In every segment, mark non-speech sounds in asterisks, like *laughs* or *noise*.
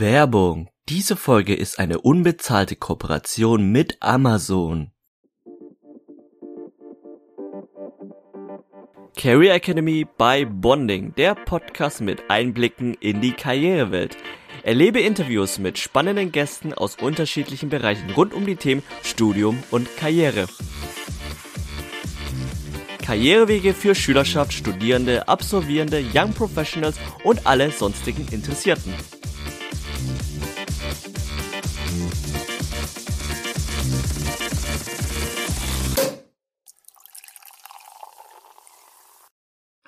Werbung. Diese Folge ist eine unbezahlte Kooperation mit Amazon. Career Academy by Bonding, der Podcast mit Einblicken in die Karrierewelt. Erlebe Interviews mit spannenden Gästen aus unterschiedlichen Bereichen rund um die Themen Studium und Karriere. Karrierewege für Schülerschaft, Studierende, Absolvierende, Young Professionals und alle sonstigen Interessierten.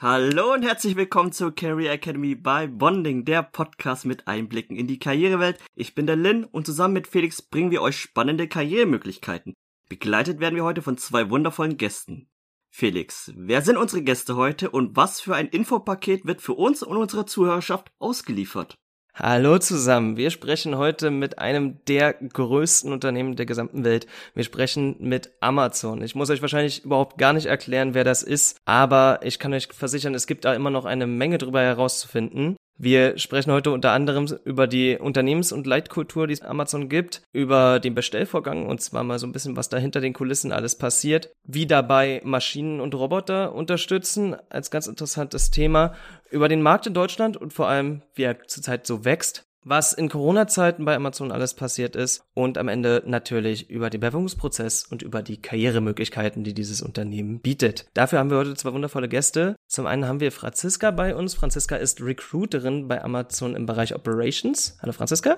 Hallo und herzlich willkommen zur Career Academy bei Bonding, der Podcast mit Einblicken in die Karrierewelt. Ich bin der Lin und zusammen mit Felix bringen wir euch spannende Karrieremöglichkeiten. Begleitet werden wir heute von zwei wundervollen Gästen. Felix, wer sind unsere Gäste heute und was für ein Infopaket wird für uns und unsere Zuhörerschaft ausgeliefert? Hallo zusammen. Wir sprechen heute mit einem der größten Unternehmen der gesamten Welt. Wir sprechen mit Amazon. Ich muss euch wahrscheinlich überhaupt gar nicht erklären, wer das ist, aber ich kann euch versichern, es gibt da immer noch eine Menge drüber herauszufinden. Wir sprechen heute unter anderem über die Unternehmens- und Leitkultur, die es Amazon gibt, über den Bestellvorgang und zwar mal so ein bisschen, was da hinter den Kulissen alles passiert, wie dabei Maschinen und Roboter unterstützen, als ganz interessantes Thema, über den Markt in Deutschland und vor allem, wie er zurzeit so wächst was in Corona-Zeiten bei Amazon alles passiert ist und am Ende natürlich über den Bewerbungsprozess und über die Karrieremöglichkeiten, die dieses Unternehmen bietet. Dafür haben wir heute zwei wundervolle Gäste. Zum einen haben wir Franziska bei uns. Franziska ist Recruiterin bei Amazon im Bereich Operations. Hallo Franziska.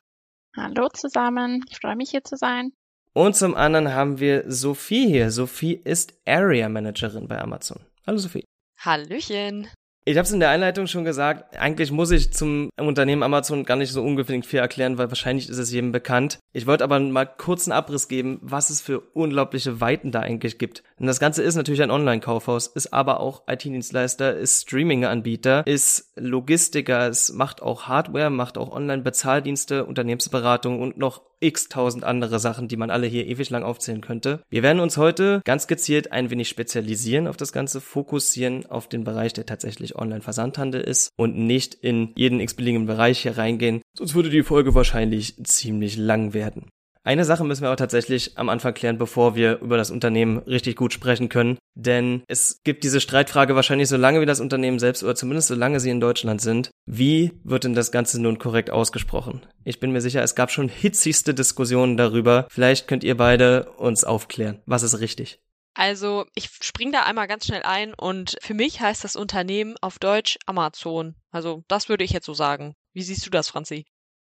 Hallo zusammen, ich freue mich hier zu sein. Und zum anderen haben wir Sophie hier. Sophie ist Area Managerin bei Amazon. Hallo Sophie. Hallöchen. Ich habe es in der Einleitung schon gesagt, eigentlich muss ich zum Unternehmen Amazon gar nicht so ungefähr viel erklären, weil wahrscheinlich ist es jedem bekannt. Ich wollte aber mal kurzen Abriss geben, was es für unglaubliche Weiten da eigentlich gibt. Denn das Ganze ist natürlich ein Online-Kaufhaus, ist aber auch IT-Dienstleister, ist Streaming-Anbieter, ist Logistiker, es macht auch Hardware, macht auch Online-Bezahldienste, Unternehmensberatung und noch x tausend andere Sachen, die man alle hier ewig lang aufzählen könnte. Wir werden uns heute ganz gezielt ein wenig spezialisieren auf das Ganze, fokussieren auf den Bereich, der tatsächlich Online-Versandhandel ist und nicht in jeden x-beliebigen Bereich hier reingehen. Sonst würde die Folge wahrscheinlich ziemlich lang werden. Eine Sache müssen wir aber tatsächlich am Anfang klären, bevor wir über das Unternehmen richtig gut sprechen können. Denn es gibt diese Streitfrage wahrscheinlich so lange wie das Unternehmen selbst oder zumindest so lange sie in Deutschland sind. Wie wird denn das Ganze nun korrekt ausgesprochen? Ich bin mir sicher, es gab schon hitzigste Diskussionen darüber. Vielleicht könnt ihr beide uns aufklären. Was ist richtig? Also, ich spring da einmal ganz schnell ein und für mich heißt das Unternehmen auf Deutsch Amazon. Also, das würde ich jetzt so sagen. Wie siehst du das, Franzi?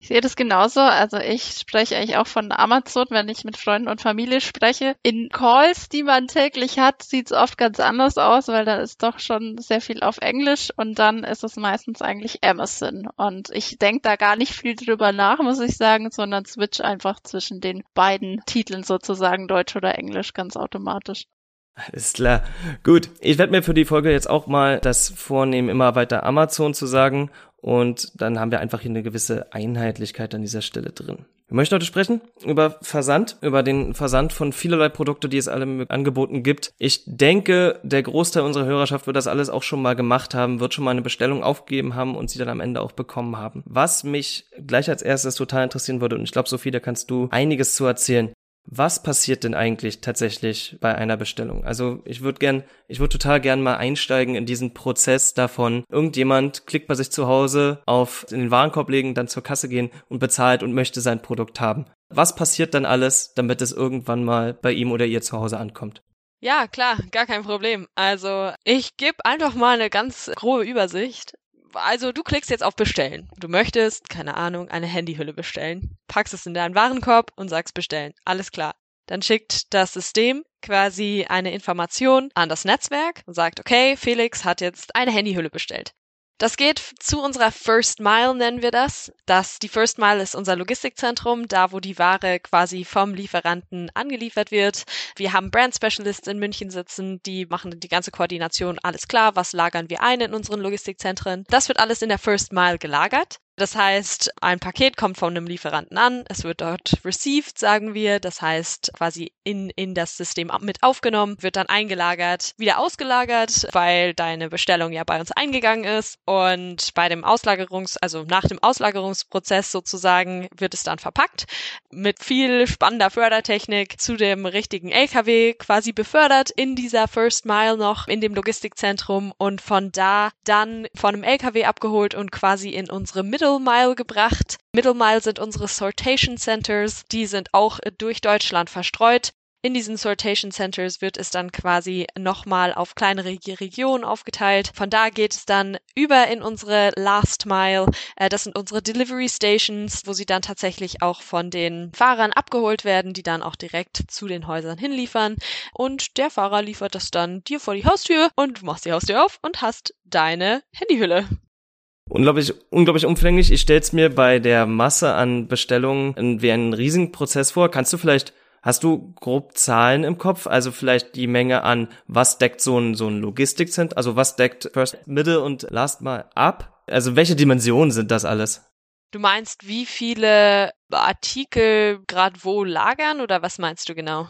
Ich sehe das genauso. Also ich spreche eigentlich auch von Amazon, wenn ich mit Freunden und Familie spreche. In Calls, die man täglich hat, sieht es oft ganz anders aus, weil da ist doch schon sehr viel auf Englisch und dann ist es meistens eigentlich Amazon. Und ich denke da gar nicht viel drüber nach, muss ich sagen, sondern switch einfach zwischen den beiden Titeln sozusagen Deutsch oder Englisch ganz automatisch. Alles klar. Gut, ich werde mir für die Folge jetzt auch mal das vornehmen, immer weiter Amazon zu sagen und dann haben wir einfach hier eine gewisse Einheitlichkeit an dieser Stelle drin. Wir möchten heute sprechen über Versand, über den Versand von vielerlei Produkte, die es alle angeboten gibt. Ich denke, der Großteil unserer Hörerschaft wird das alles auch schon mal gemacht haben, wird schon mal eine Bestellung aufgegeben haben und sie dann am Ende auch bekommen haben. Was mich gleich als erstes total interessieren würde, und ich glaube, Sophie, da kannst du einiges zu erzählen. Was passiert denn eigentlich tatsächlich bei einer Bestellung? Also ich würde gern, ich würde total gern mal einsteigen in diesen Prozess davon. Irgendjemand klickt bei sich zu Hause auf in den Warenkorb legen, dann zur Kasse gehen und bezahlt und möchte sein Produkt haben. Was passiert dann alles, damit es irgendwann mal bei ihm oder ihr zu Hause ankommt? Ja, klar, gar kein Problem. Also ich gebe einfach mal eine ganz grobe Übersicht also du klickst jetzt auf Bestellen. Du möchtest, keine Ahnung, eine Handyhülle bestellen, packst es in deinen Warenkorb und sagst bestellen. Alles klar. Dann schickt das System quasi eine Information an das Netzwerk und sagt, okay, Felix hat jetzt eine Handyhülle bestellt. Das geht zu unserer First Mile, nennen wir das. das. Die First Mile ist unser Logistikzentrum, da wo die Ware quasi vom Lieferanten angeliefert wird. Wir haben Brand Specialists in München sitzen, die machen die ganze Koordination. Alles klar, was lagern wir ein in unseren Logistikzentren? Das wird alles in der First Mile gelagert. Das heißt, ein Paket kommt von einem Lieferanten an, es wird dort received, sagen wir, das heißt quasi in, in das System mit aufgenommen, wird dann eingelagert, wieder ausgelagert, weil deine Bestellung ja bei uns eingegangen ist. Und bei dem Auslagerungs, also nach dem Auslagerungsprozess sozusagen wird es dann verpackt mit viel spannender Fördertechnik zu dem richtigen LKW quasi befördert in dieser First Mile noch in dem Logistikzentrum und von da dann von einem LKW abgeholt und quasi in unsere Middle Mile gebracht. Middle Mile sind unsere Sortation Centers, die sind auch durch Deutschland verstreut. In diesen Sortation Centers wird es dann quasi nochmal auf kleinere Regionen aufgeteilt. Von da geht es dann über in unsere Last Mile. Äh, das sind unsere Delivery Stations, wo sie dann tatsächlich auch von den Fahrern abgeholt werden, die dann auch direkt zu den Häusern hinliefern. Und der Fahrer liefert das dann dir vor die Haustür und du machst die Haustür auf und hast deine Handyhülle. Unglaublich, unglaublich umfänglich. Ich stell's mir bei der Masse an Bestellungen wie einen riesigen Prozess vor. Kannst du vielleicht Hast du grob Zahlen im Kopf? Also vielleicht die Menge an, was deckt so ein, so ein Logistikcenter, also was deckt First, Middle und Last mal ab? Also welche Dimensionen sind das alles? Du meinst, wie viele Artikel gerade wo lagern oder was meinst du genau?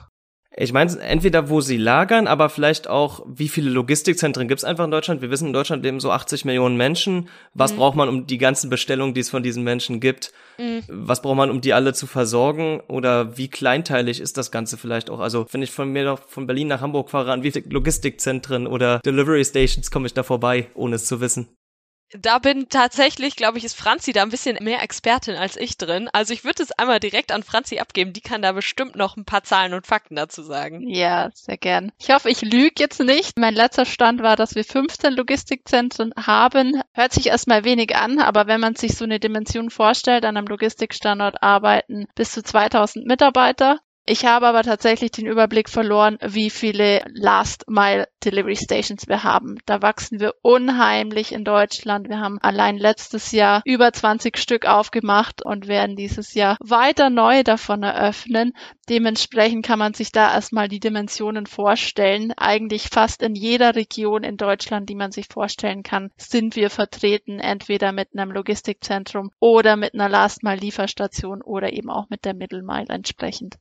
Ich meine, entweder wo sie lagern, aber vielleicht auch, wie viele Logistikzentren gibt es einfach in Deutschland? Wir wissen, in Deutschland leben so 80 Millionen Menschen. Was mhm. braucht man, um die ganzen Bestellungen, die es von diesen Menschen gibt? Mhm. Was braucht man, um die alle zu versorgen? Oder wie kleinteilig ist das Ganze vielleicht auch? Also, wenn ich von mir noch von Berlin nach Hamburg fahre, an wie viele Logistikzentren oder Delivery Stations komme ich da vorbei, ohne es zu wissen? Da bin tatsächlich, glaube ich, ist Franzi da ein bisschen mehr Expertin als ich drin. Also ich würde es einmal direkt an Franzi abgeben. Die kann da bestimmt noch ein paar Zahlen und Fakten dazu sagen. Ja, sehr gern. Ich hoffe, ich lüge jetzt nicht. Mein letzter Stand war, dass wir 15 Logistikzentren haben. Hört sich erstmal wenig an, aber wenn man sich so eine Dimension vorstellt, an einem Logistikstandort arbeiten bis zu 2000 Mitarbeiter. Ich habe aber tatsächlich den Überblick verloren, wie viele Last Mile Delivery Stations wir haben. Da wachsen wir unheimlich in Deutschland. Wir haben allein letztes Jahr über 20 Stück aufgemacht und werden dieses Jahr weiter neu davon eröffnen. Dementsprechend kann man sich da erstmal die Dimensionen vorstellen. Eigentlich fast in jeder Region in Deutschland, die man sich vorstellen kann, sind wir vertreten, entweder mit einem Logistikzentrum oder mit einer Last Mile Lieferstation oder eben auch mit der Middle Mile entsprechend.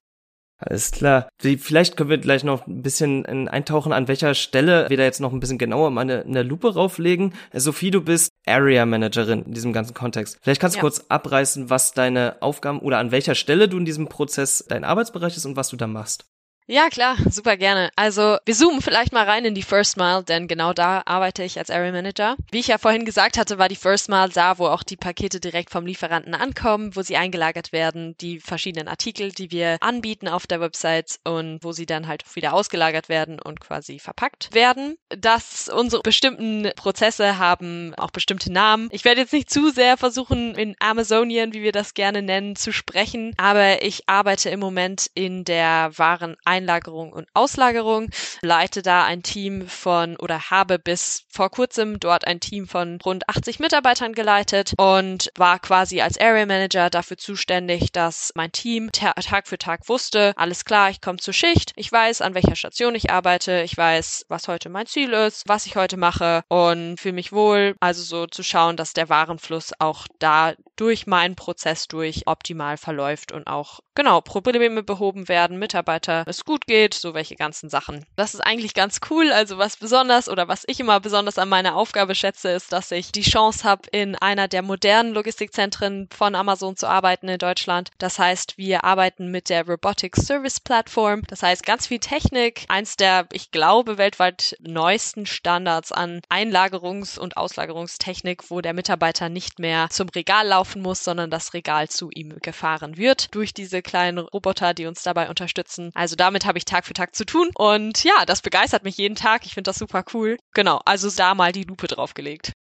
Alles klar. Vielleicht können wir gleich noch ein bisschen eintauchen, an welcher Stelle wir da jetzt noch ein bisschen genauer mal eine, eine Lupe rauflegen. Sophie, du bist Area Managerin in diesem ganzen Kontext. Vielleicht kannst du ja. kurz abreißen, was deine Aufgaben oder an welcher Stelle du in diesem Prozess dein Arbeitsbereich ist und was du da machst. Ja, klar, super gerne. Also wir zoomen vielleicht mal rein in die First Mile, denn genau da arbeite ich als Area Manager. Wie ich ja vorhin gesagt hatte, war die First Mile da, wo auch die Pakete direkt vom Lieferanten ankommen, wo sie eingelagert werden, die verschiedenen Artikel, die wir anbieten auf der Website und wo sie dann halt wieder ausgelagert werden und quasi verpackt werden. Dass unsere bestimmten Prozesse haben auch bestimmte Namen. Ich werde jetzt nicht zu sehr versuchen, in Amazonian, wie wir das gerne nennen, zu sprechen, aber ich arbeite im Moment in der Waren Einlagerung und Auslagerung, leite da ein Team von oder habe bis vor kurzem dort ein Team von rund 80 Mitarbeitern geleitet und war quasi als Area Manager dafür zuständig, dass mein Team Tag für Tag wusste, alles klar, ich komme zur Schicht, ich weiß, an welcher Station ich arbeite, ich weiß, was heute mein Ziel ist, was ich heute mache und fühle mich wohl, also so zu schauen, dass der Warenfluss auch da durch meinen Prozess durch optimal verläuft und auch genau Probleme behoben werden, Mitarbeiter es gut geht, so welche ganzen Sachen. Das ist eigentlich ganz cool. Also was besonders oder was ich immer besonders an meiner Aufgabe schätze, ist, dass ich die Chance habe, in einer der modernen Logistikzentren von Amazon zu arbeiten in Deutschland. Das heißt, wir arbeiten mit der Robotic Service Platform. Das heißt, ganz viel Technik. Eins der, ich glaube, weltweit neuesten Standards an Einlagerungs- und Auslagerungstechnik, wo der Mitarbeiter nicht mehr zum Regal laufen muss, sondern das Regal zu ihm gefahren wird durch diese kleinen Roboter, die uns dabei unterstützen. Also damit habe ich Tag für Tag zu tun. Und ja, das begeistert mich jeden Tag. Ich finde das super cool. Genau, also da mal die Lupe draufgelegt.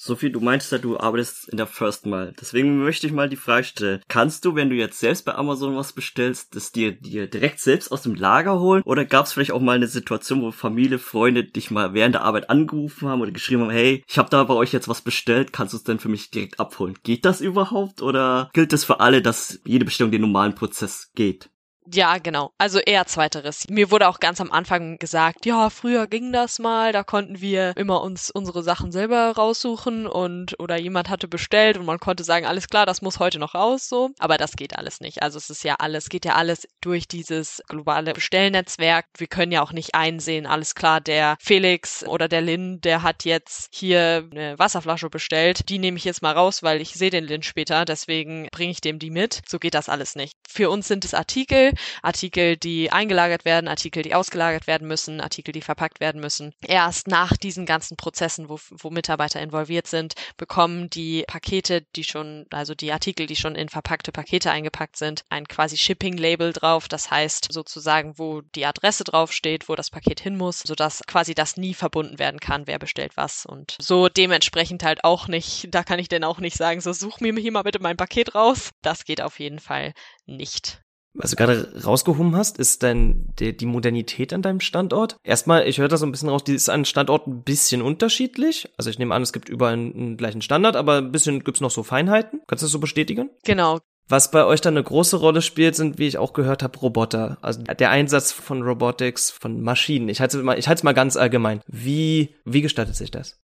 Sophie, du meinst ja, du arbeitest in der First Mile. Deswegen möchte ich mal die Frage stellen. Kannst du, wenn du jetzt selbst bei Amazon was bestellst, das dir, dir direkt selbst aus dem Lager holen? Oder gab es vielleicht auch mal eine Situation, wo Familie, Freunde dich mal während der Arbeit angerufen haben oder geschrieben haben, hey, ich habe da bei euch jetzt was bestellt, kannst du es denn für mich direkt abholen? Geht das überhaupt? Oder gilt es für alle, dass jede Bestellung den normalen Prozess geht? Ja, genau. Also eher zweiteres. Mir wurde auch ganz am Anfang gesagt, ja, früher ging das mal, da konnten wir immer uns unsere Sachen selber raussuchen und oder jemand hatte bestellt und man konnte sagen, alles klar, das muss heute noch raus so, aber das geht alles nicht. Also es ist ja alles, geht ja alles durch dieses globale Bestellnetzwerk. Wir können ja auch nicht einsehen, alles klar, der Felix oder der Lin, der hat jetzt hier eine Wasserflasche bestellt, die nehme ich jetzt mal raus, weil ich sehe den Lin später, deswegen bringe ich dem die mit. So geht das alles nicht. Für uns sind es Artikel, Artikel, die eingelagert werden, Artikel, die ausgelagert werden müssen, Artikel, die verpackt werden müssen. Erst nach diesen ganzen Prozessen, wo, wo Mitarbeiter involviert sind, bekommen die Pakete, die schon, also die Artikel, die schon in verpackte Pakete eingepackt sind, ein quasi Shipping-Label drauf. Das heißt sozusagen, wo die Adresse draufsteht, wo das Paket hin muss, sodass quasi das nie verbunden werden kann, wer bestellt was. Und so dementsprechend halt auch nicht, da kann ich denn auch nicht sagen, so such mir hier mal bitte mein Paket raus. Das geht auf jeden Fall nicht was du gerade rausgehoben hast, ist dein, die, die Modernität an deinem Standort. Erstmal, ich höre da so ein bisschen raus, die ist an Standorten ein bisschen unterschiedlich. Also ich nehme an, es gibt überall einen, einen gleichen Standard, aber ein bisschen gibt's noch so Feinheiten. Kannst du das so bestätigen? Genau. Was bei euch dann eine große Rolle spielt, sind, wie ich auch gehört habe, Roboter. Also der Einsatz von Robotics, von Maschinen. Ich halte es mal, ich halte es mal ganz allgemein. Wie, wie gestaltet sich das?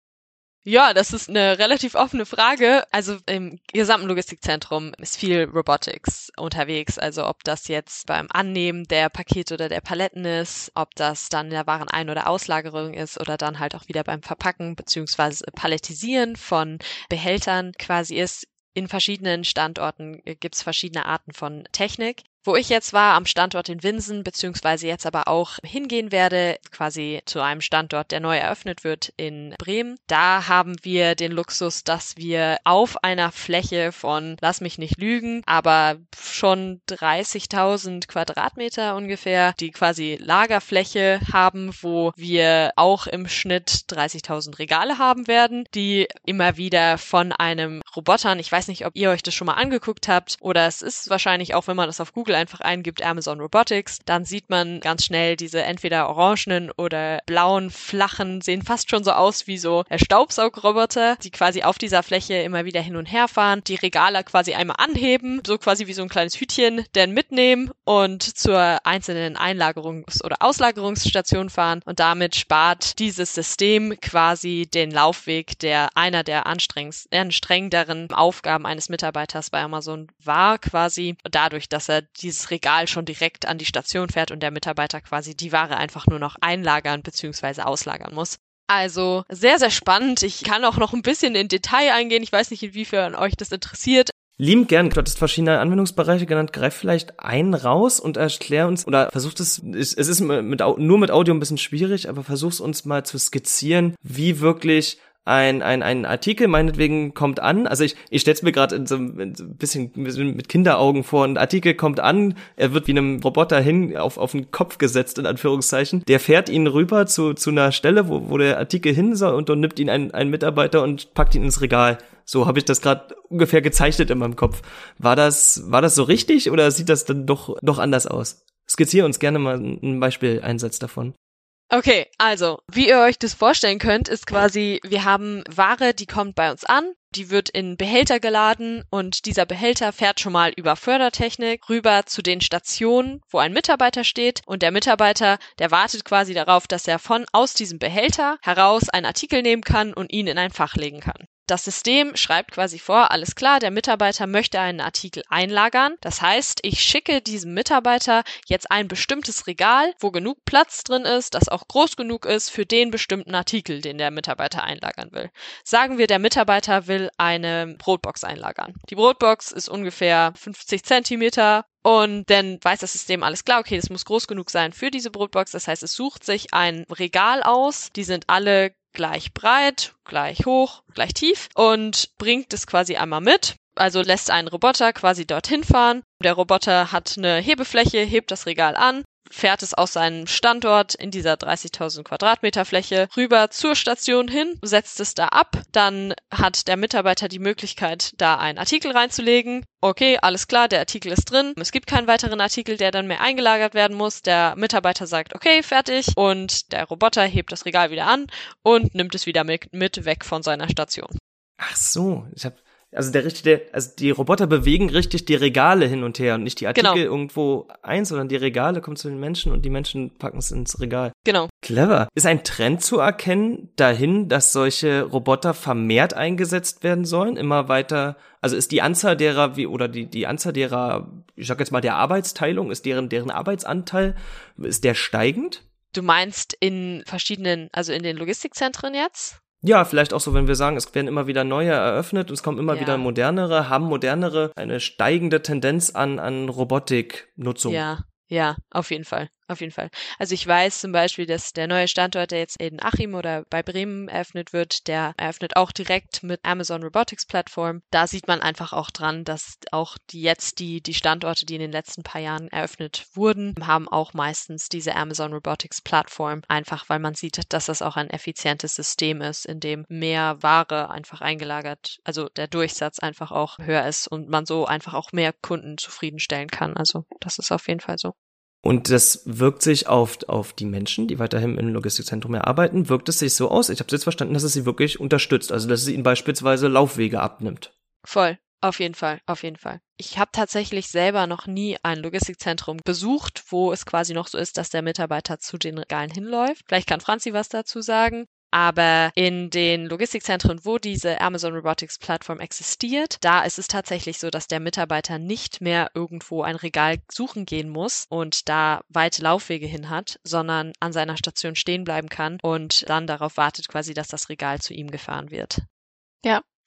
Ja, das ist eine relativ offene Frage. Also im gesamten Logistikzentrum ist viel Robotics unterwegs. Also ob das jetzt beim Annehmen der Pakete oder der Paletten ist, ob das dann in der Warenein- oder Auslagerung ist oder dann halt auch wieder beim Verpacken beziehungsweise Palettisieren von Behältern quasi ist. In verschiedenen Standorten gibt's verschiedene Arten von Technik. Wo ich jetzt war, am Standort in Winsen, beziehungsweise jetzt aber auch hingehen werde, quasi zu einem Standort, der neu eröffnet wird in Bremen. Da haben wir den Luxus, dass wir auf einer Fläche von, lass mich nicht lügen, aber schon 30.000 Quadratmeter ungefähr, die quasi Lagerfläche haben, wo wir auch im Schnitt 30.000 Regale haben werden, die immer wieder von einem Robotern, ich weiß nicht, ob ihr euch das schon mal angeguckt habt, oder es ist wahrscheinlich auch, wenn man das auf Google Google einfach eingibt Amazon Robotics, dann sieht man ganz schnell diese entweder orangenen oder blauen, flachen, sehen fast schon so aus wie so Staubsaugroboter, die quasi auf dieser Fläche immer wieder hin und her fahren, die Regale quasi einmal anheben, so quasi wie so ein kleines Hütchen, dann mitnehmen und zur einzelnen Einlagerungs- oder Auslagerungsstation fahren und damit spart dieses System quasi den Laufweg, der einer der anstrengenderen Aufgaben eines Mitarbeiters bei Amazon war, quasi. Dadurch, dass er dieses Regal schon direkt an die Station fährt und der Mitarbeiter quasi die Ware einfach nur noch einlagern bzw. auslagern muss. Also sehr, sehr spannend. Ich kann auch noch ein bisschen in Detail eingehen. Ich weiß nicht, inwiefern euch das interessiert. Lieben gern, du hattest verschiedene Anwendungsbereiche genannt. Greif vielleicht einen raus und erklär uns, oder versucht es, es ist mit, nur mit Audio ein bisschen schwierig, aber versuch es uns mal zu skizzieren, wie wirklich ein, ein, ein Artikel meinetwegen kommt an, also ich, ich stelle es mir gerade so ein bisschen mit Kinderaugen vor, ein Artikel kommt an, er wird wie einem Roboter hin auf, auf den Kopf gesetzt, in Anführungszeichen, der fährt ihn rüber zu, zu einer Stelle, wo, wo der Artikel hin soll und dann nimmt ihn ein, ein Mitarbeiter und packt ihn ins Regal. So habe ich das gerade ungefähr gezeichnet in meinem Kopf. War das, war das so richtig oder sieht das dann doch, doch anders aus? Skizziere uns gerne mal ein Beispiel Einsatz davon. Okay, also, wie ihr euch das vorstellen könnt, ist quasi, wir haben Ware, die kommt bei uns an, die wird in Behälter geladen und dieser Behälter fährt schon mal über Fördertechnik rüber zu den Stationen, wo ein Mitarbeiter steht und der Mitarbeiter, der wartet quasi darauf, dass er von aus diesem Behälter heraus einen Artikel nehmen kann und ihn in ein Fach legen kann. Das System schreibt quasi vor, alles klar, der Mitarbeiter möchte einen Artikel einlagern. Das heißt, ich schicke diesem Mitarbeiter jetzt ein bestimmtes Regal, wo genug Platz drin ist, das auch groß genug ist für den bestimmten Artikel, den der Mitarbeiter einlagern will. Sagen wir, der Mitarbeiter will eine Brotbox einlagern. Die Brotbox ist ungefähr 50 Zentimeter und dann weiß das System alles klar, okay, das muss groß genug sein für diese Brotbox. Das heißt, es sucht sich ein Regal aus. Die sind alle gleich breit, gleich hoch, gleich tief und bringt es quasi einmal mit. Also lässt einen Roboter quasi dorthin fahren. Der Roboter hat eine Hebefläche, hebt das Regal an, fährt es aus seinem Standort in dieser 30.000 Quadratmeter Fläche rüber zur Station hin, setzt es da ab. Dann hat der Mitarbeiter die Möglichkeit, da einen Artikel reinzulegen. Okay, alles klar, der Artikel ist drin. Es gibt keinen weiteren Artikel, der dann mehr eingelagert werden muss. Der Mitarbeiter sagt, okay, fertig. Und der Roboter hebt das Regal wieder an und nimmt es wieder mit, mit weg von seiner Station. Ach so, ich habe Also der richtige, also die Roboter bewegen richtig die Regale hin und her und nicht die Artikel Genau. irgendwo ein, sondern die Regale kommen zu den Menschen und die Menschen packen es ins Regal. Genau. Clever. Ist ein Trend zu erkennen dahin, dass solche Roboter vermehrt eingesetzt werden sollen, immer weiter, also ist die Anzahl derer, wie, oder die, die Anzahl derer, ich sag jetzt mal der Arbeitsteilung, ist deren, deren Arbeitsanteil, ist der steigend? Du meinst in verschiedenen, also in den Logistikzentren jetzt? Ja, vielleicht auch so, wenn wir sagen, es werden immer wieder neue eröffnet und es kommen immer Ja. wieder modernere, haben modernere eine steigende Tendenz an, an Robotiknutzung. Ja, ja, auf jeden Fall. Auf jeden Fall. Also ich weiß zum Beispiel, dass der neue Standort, der jetzt in Achim oder bei Bremen eröffnet wird, der eröffnet auch direkt mit Amazon Robotics Plattform. Da sieht man einfach auch dran, dass auch die jetzt die, die Standorte, die in den letzten paar Jahren eröffnet wurden, haben auch meistens diese Amazon Robotics Plattform. Einfach weil man sieht, dass das auch ein effizientes System ist, in dem mehr Ware einfach eingelagert, also der Durchsatz einfach auch höher ist und man so einfach auch mehr Kunden zufriedenstellen kann. Also das ist auf jeden Fall so. Und das wirkt sich auf, auf die Menschen, die weiterhin im Logistikzentrum arbeiten, wirkt es sich so aus. Ich habe jetzt verstanden, dass es sie wirklich unterstützt. Also dass es ihnen beispielsweise Laufwege abnimmt. Voll. Auf jeden Fall, auf jeden Fall. Ich habe tatsächlich selber noch nie ein Logistikzentrum besucht, wo es quasi noch so ist, dass der Mitarbeiter zu den Regalen hinläuft. Vielleicht kann Franzi was dazu sagen. Aber in den Logistikzentren, wo diese Amazon Robotics Plattform existiert, da ist es tatsächlich so, dass der Mitarbeiter nicht mehr irgendwo ein Regal suchen gehen muss und da weite Laufwege hin hat, sondern an seiner Station stehen bleiben kann und dann darauf wartet quasi, dass das Regal zu ihm gefahren wird.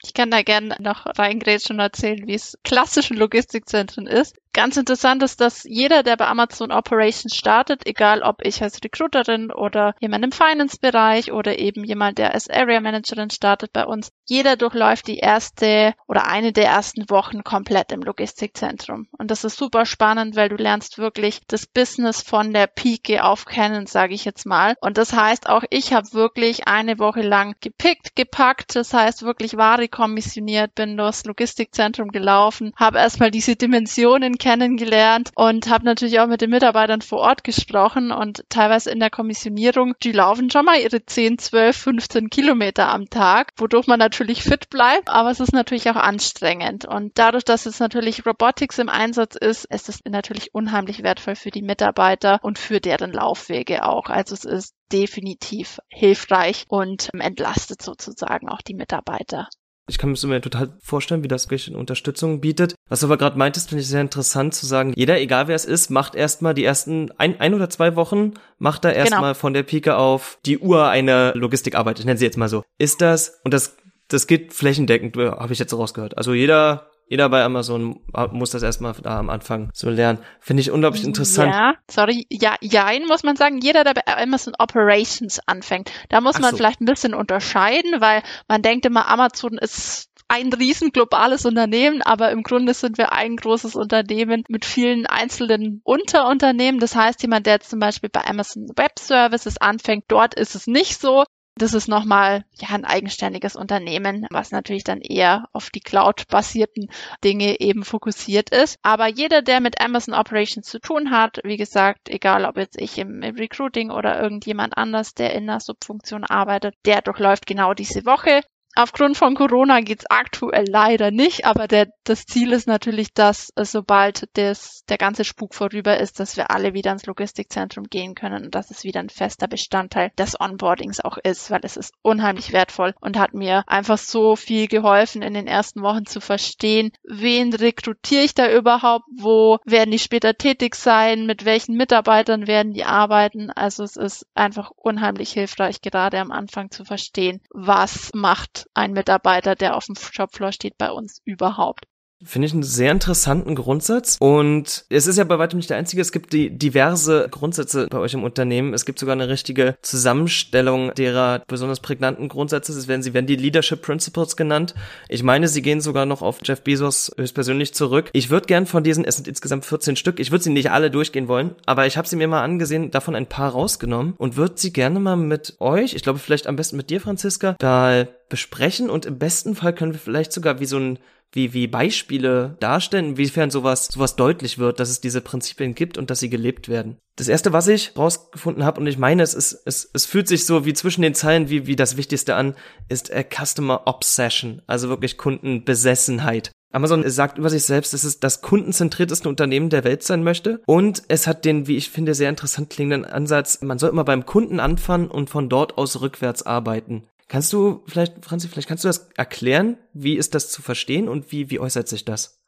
Ich kann da gerne noch reingrätschen und erzählen, wie es klassischen Logistikzentren ist. Ganz interessant ist, dass jeder, der bei Amazon Operations startet, egal ob ich als Recruiterin oder jemand im Finance-Bereich oder eben jemand, der als Area Managerin startet bei uns, jeder durchläuft die erste oder eine der ersten Wochen komplett im Logistikzentrum. Und das ist super spannend, weil du lernst wirklich das Business von der Pike auf kennen, sage ich jetzt mal. Und das heißt, auch ich habe wirklich eine Woche lang gepickt, gepackt, das heißt wirklich Ware kommissioniert, bin durchs Logistikzentrum gelaufen, habe erstmal diese Dimensionen kennengelernt und habe natürlich auch mit den Mitarbeitern vor Ort gesprochen und teilweise in der Kommissionierung, die laufen schon mal ihre 10, 12, 15 Kilometer am Tag, wodurch man natürlich fit bleibt, aber es ist natürlich auch anstrengend und dadurch, dass es natürlich Robotics im Einsatz ist, ist es natürlich unheimlich wertvoll für die Mitarbeiter und für deren Laufwege auch. Also es ist definitiv hilfreich und entlastet sozusagen auch die Mitarbeiter. Ich kann mir total vorstellen, wie das wirklich Unterstützung bietet. Was du aber gerade meintest, finde ich sehr interessant zu sagen, jeder, egal wer es ist, macht erstmal die ersten ein, ein oder zwei Wochen, macht da erstmal Genau. von der Pike auf die Uhr eine Logistikarbeit. Ich nenne sie jetzt mal so. Ist das, und das, das geht flächendeckend, äh, habe ich jetzt rausgehört. Also jeder, jeder bei Amazon muss das erstmal da am Anfang so lernen. Finde ich unglaublich interessant. Ja, sorry, ja, jein, muss man sagen. Jeder, der bei Amazon Operations anfängt, da muss Ach man so. vielleicht ein bisschen unterscheiden, weil man denkt immer, Amazon ist ein riesen globales Unternehmen, aber im Grunde sind wir ein großes Unternehmen mit vielen einzelnen Unterunternehmen. Das heißt, jemand, der jetzt zum Beispiel bei Amazon Web Services anfängt, dort ist es nicht so. Das ist nochmal ja ein eigenständiges Unternehmen, was natürlich dann eher auf die Cloud-basierten Dinge eben fokussiert ist. Aber jeder, der mit Amazon Operations zu tun hat, wie gesagt, egal ob jetzt ich im, im Recruiting oder irgendjemand anders, der in einer Subfunktion arbeitet, der durchläuft genau diese Woche. Aufgrund von Corona geht's aktuell leider nicht, aber der, das Ziel ist natürlich, dass äh, sobald das, der ganze Spuk vorüber ist, dass wir alle wieder ins Logistikzentrum gehen können und dass es wieder ein fester Bestandteil des Onboardings auch ist, weil es ist unheimlich wertvoll und hat mir einfach so viel geholfen, in den ersten Wochen zu verstehen, wen rekrutiere ich da überhaupt, wo werden die später tätig sein, mit welchen Mitarbeitern werden die arbeiten. Also es ist einfach unheimlich hilfreich, gerade am Anfang zu verstehen, was macht ein Mitarbeiter, der auf dem Shopfloor steht, bei uns überhaupt. Finde ich einen sehr interessanten Grundsatz. Und es ist ja bei weitem nicht der einzige. Es gibt die diverse Grundsätze bei euch im Unternehmen. Es gibt sogar eine richtige Zusammenstellung derer besonders prägnanten Grundsätze. Es werden, sie werden die Leadership Principles genannt. Ich meine, sie gehen sogar noch auf Jeff Bezos höchstpersönlich zurück. Ich würde gern von diesen, es sind insgesamt 14 Stück, ich würde sie nicht alle durchgehen wollen, aber ich habe sie mir mal angesehen, davon ein paar rausgenommen und würde sie gerne mal mit euch, ich glaube vielleicht am besten mit dir, Franziska, da besprechen und im besten Fall können wir vielleicht sogar wie so ein wie, wie Beispiele darstellen, inwiefern sowas, sowas deutlich wird, dass es diese Prinzipien gibt und dass sie gelebt werden. Das erste, was ich rausgefunden habe, und ich meine, es ist, es, es fühlt sich so wie zwischen den Zeilen wie, wie das Wichtigste an, ist äh, Customer Obsession, also wirklich Kundenbesessenheit. Amazon sagt über sich selbst, dass es das kundenzentrierteste Unternehmen der Welt sein möchte. Und es hat den, wie ich finde, sehr interessant klingenden Ansatz, man soll immer beim Kunden anfangen und von dort aus rückwärts arbeiten. Kannst du vielleicht, Franzi, vielleicht kannst du das erklären? Wie ist das zu verstehen und wie, wie äußert sich das?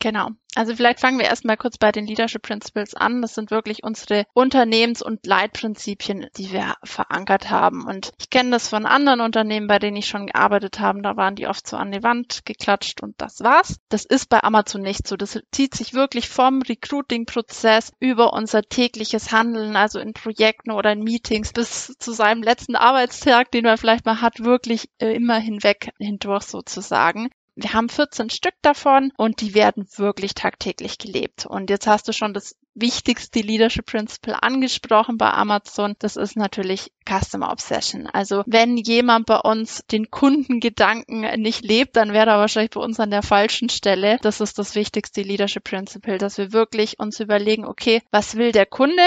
Genau. Also vielleicht fangen wir erstmal kurz bei den Leadership Principles an. Das sind wirklich unsere Unternehmens- und Leitprinzipien, die wir verankert haben. Und ich kenne das von anderen Unternehmen, bei denen ich schon gearbeitet habe. Da waren die oft so an die Wand geklatscht und das war's. Das ist bei Amazon nicht so. Das zieht sich wirklich vom Recruiting-Prozess über unser tägliches Handeln, also in Projekten oder in Meetings bis zu seinem letzten Arbeitstag, den man vielleicht mal hat, wirklich äh, immer hinweg hindurch sozusagen. Wir haben 14 Stück davon und die werden wirklich tagtäglich gelebt. Und jetzt hast du schon das wichtigste Leadership Principle angesprochen bei Amazon. Das ist natürlich Customer Obsession. Also wenn jemand bei uns den Kundengedanken nicht lebt, dann wäre er wahrscheinlich bei uns an der falschen Stelle. Das ist das wichtigste Leadership Principle, dass wir wirklich uns überlegen, okay, was will der Kunde?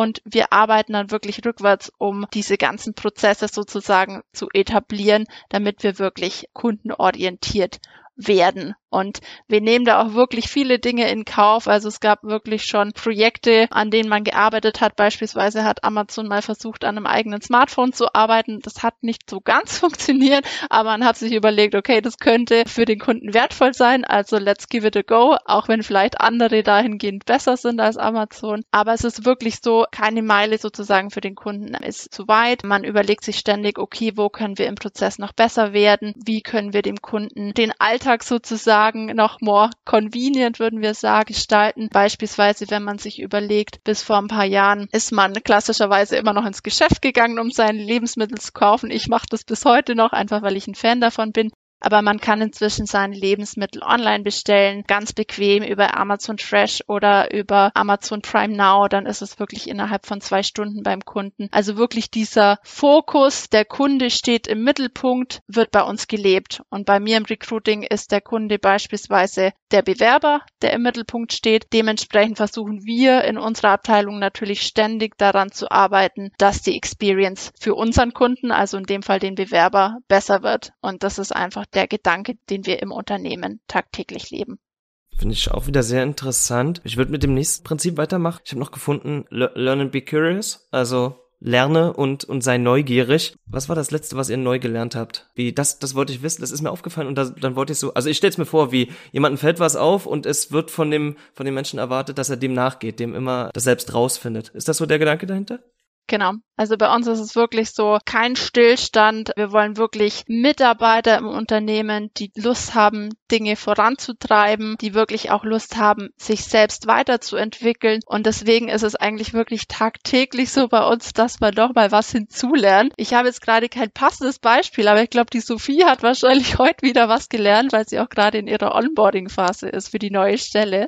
Und wir arbeiten dann wirklich rückwärts, um diese ganzen Prozesse sozusagen zu etablieren, damit wir wirklich kundenorientiert werden. Und wir nehmen da auch wirklich viele Dinge in Kauf. Also es gab wirklich schon Projekte, an denen man gearbeitet hat. Beispielsweise hat Amazon mal versucht, an einem eigenen Smartphone zu arbeiten. Das hat nicht so ganz *laughs* funktioniert, aber man hat sich überlegt, okay, das könnte für den Kunden wertvoll sein. Also let's give it a go, auch wenn vielleicht andere dahingehend besser sind als Amazon. Aber es ist wirklich so, keine Meile sozusagen für den Kunden ist zu weit. Man überlegt sich ständig, okay, wo können wir im Prozess noch besser werden? Wie können wir dem Kunden den Alltag sozusagen sozusagen noch more convenient, würden wir sagen, gestalten. Beispielsweise, wenn man sich überlegt, bis vor ein paar Jahren ist man klassischerweise immer noch ins Geschäft gegangen, um seine Lebensmittel zu kaufen. Ich mache das bis heute noch, einfach weil ich ein Fan davon bin aber man kann inzwischen seine Lebensmittel online bestellen, ganz bequem über Amazon Fresh oder über Amazon Prime Now, dann ist es wirklich innerhalb von zwei Stunden beim Kunden. Also wirklich dieser Fokus, der Kunde steht im Mittelpunkt, wird bei uns gelebt. Und bei mir im Recruiting ist der Kunde beispielsweise der Bewerber, der im Mittelpunkt steht. Dementsprechend versuchen wir in unserer Abteilung natürlich ständig daran zu arbeiten, dass die Experience für unseren Kunden, also in dem Fall den Bewerber, besser wird. Und das ist einfach der Gedanke, den wir im Unternehmen tagtäglich leben. Finde ich auch wieder sehr interessant. Ich würde mit dem nächsten Prinzip weitermachen. Ich habe noch gefunden, learn and be curious. Also lerne und, und sei neugierig. Was war das letzte, was ihr neu gelernt habt? Wie, das, das wollte ich wissen, das ist mir aufgefallen und das, dann wollte ich so, also ich stelle es mir vor, wie jemandem fällt was auf und es wird von dem, von dem Menschen erwartet, dass er dem nachgeht, dem immer das selbst rausfindet. Ist das so der Gedanke dahinter? Genau. Also bei uns ist es wirklich so kein Stillstand. Wir wollen wirklich Mitarbeiter im Unternehmen, die Lust haben, Dinge voranzutreiben, die wirklich auch Lust haben, sich selbst weiterzuentwickeln. Und deswegen ist es eigentlich wirklich tagtäglich so bei uns, dass man doch mal was hinzulernt. Ich habe jetzt gerade kein passendes Beispiel, aber ich glaube, die Sophie hat wahrscheinlich *laughs* heute wieder was gelernt, weil sie auch gerade in ihrer Onboarding-Phase ist für die neue Stelle.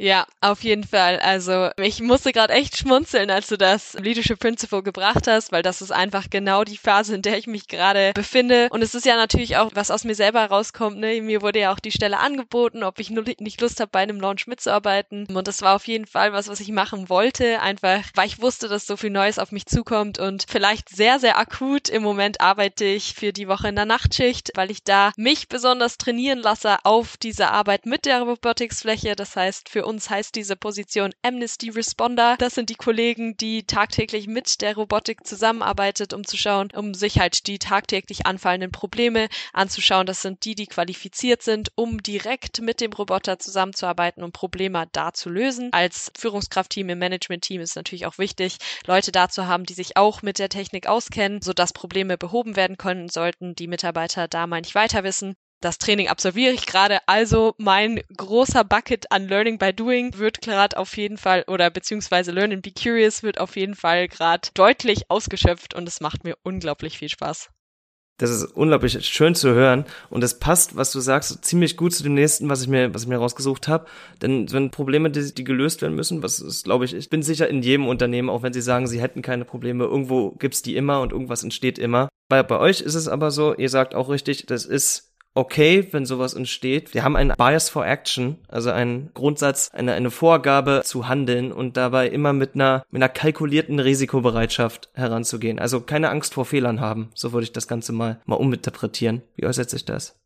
Ja, auf jeden Fall. Also ich musste gerade echt schmunzeln, als du das Leadership Principle gebracht hast, weil das ist einfach genau die Phase, in der ich mich gerade befinde. Und es ist ja natürlich auch, was aus mir selber rauskommt. Ne? Mir wurde ja auch die Stelle angeboten, ob ich nur nicht Lust habe, bei einem Launch mitzuarbeiten. Und das war auf jeden Fall was, was ich machen wollte, einfach weil ich wusste, dass so viel Neues auf mich zukommt. Und vielleicht sehr, sehr akut im Moment arbeite ich für die Woche in der Nachtschicht, weil ich da mich besonders trainieren lasse auf diese Arbeit mit der Robotics-Fläche. Das heißt, für uns heißt diese Position Amnesty Responder. Das sind die Kollegen, die tagtäglich mit der Robotik zusammenarbeitet, um zu schauen, um sich halt die tagtäglich anfallenden Probleme anzuschauen. Das sind die, die qualifiziert sind, um direkt mit dem Roboter zusammenzuarbeiten und Probleme da zu lösen. Als Führungskraftteam im Management-Team ist natürlich auch wichtig, Leute da zu haben, die sich auch mit der Technik auskennen, sodass Probleme behoben werden können, sollten die Mitarbeiter da mal nicht weiter wissen das Training absolviere ich gerade. Also mein großer Bucket an Learning by Doing wird gerade auf jeden Fall oder beziehungsweise Learn and Be Curious wird auf jeden Fall gerade deutlich ausgeschöpft und es macht mir unglaublich viel Spaß. Das ist unglaublich schön zu hören und es passt, was du sagst, ziemlich gut zu dem nächsten, was ich mir, was ich mir rausgesucht habe. Denn wenn Probleme, die, die gelöst werden müssen, was ist, glaube ich, ich bin sicher in jedem Unternehmen, auch wenn sie sagen, sie hätten keine Probleme, irgendwo gibt's die immer und irgendwas entsteht immer. Bei, bei euch ist es aber so, ihr sagt auch richtig, das ist okay, wenn sowas entsteht. Wir haben einen Bias for Action, also einen Grundsatz, eine, eine Vorgabe zu handeln und dabei immer mit einer, mit einer kalkulierten Risikobereitschaft heranzugehen. Also keine Angst vor Fehlern haben. So würde ich das Ganze mal, mal uminterpretieren. Wie äußert sich das?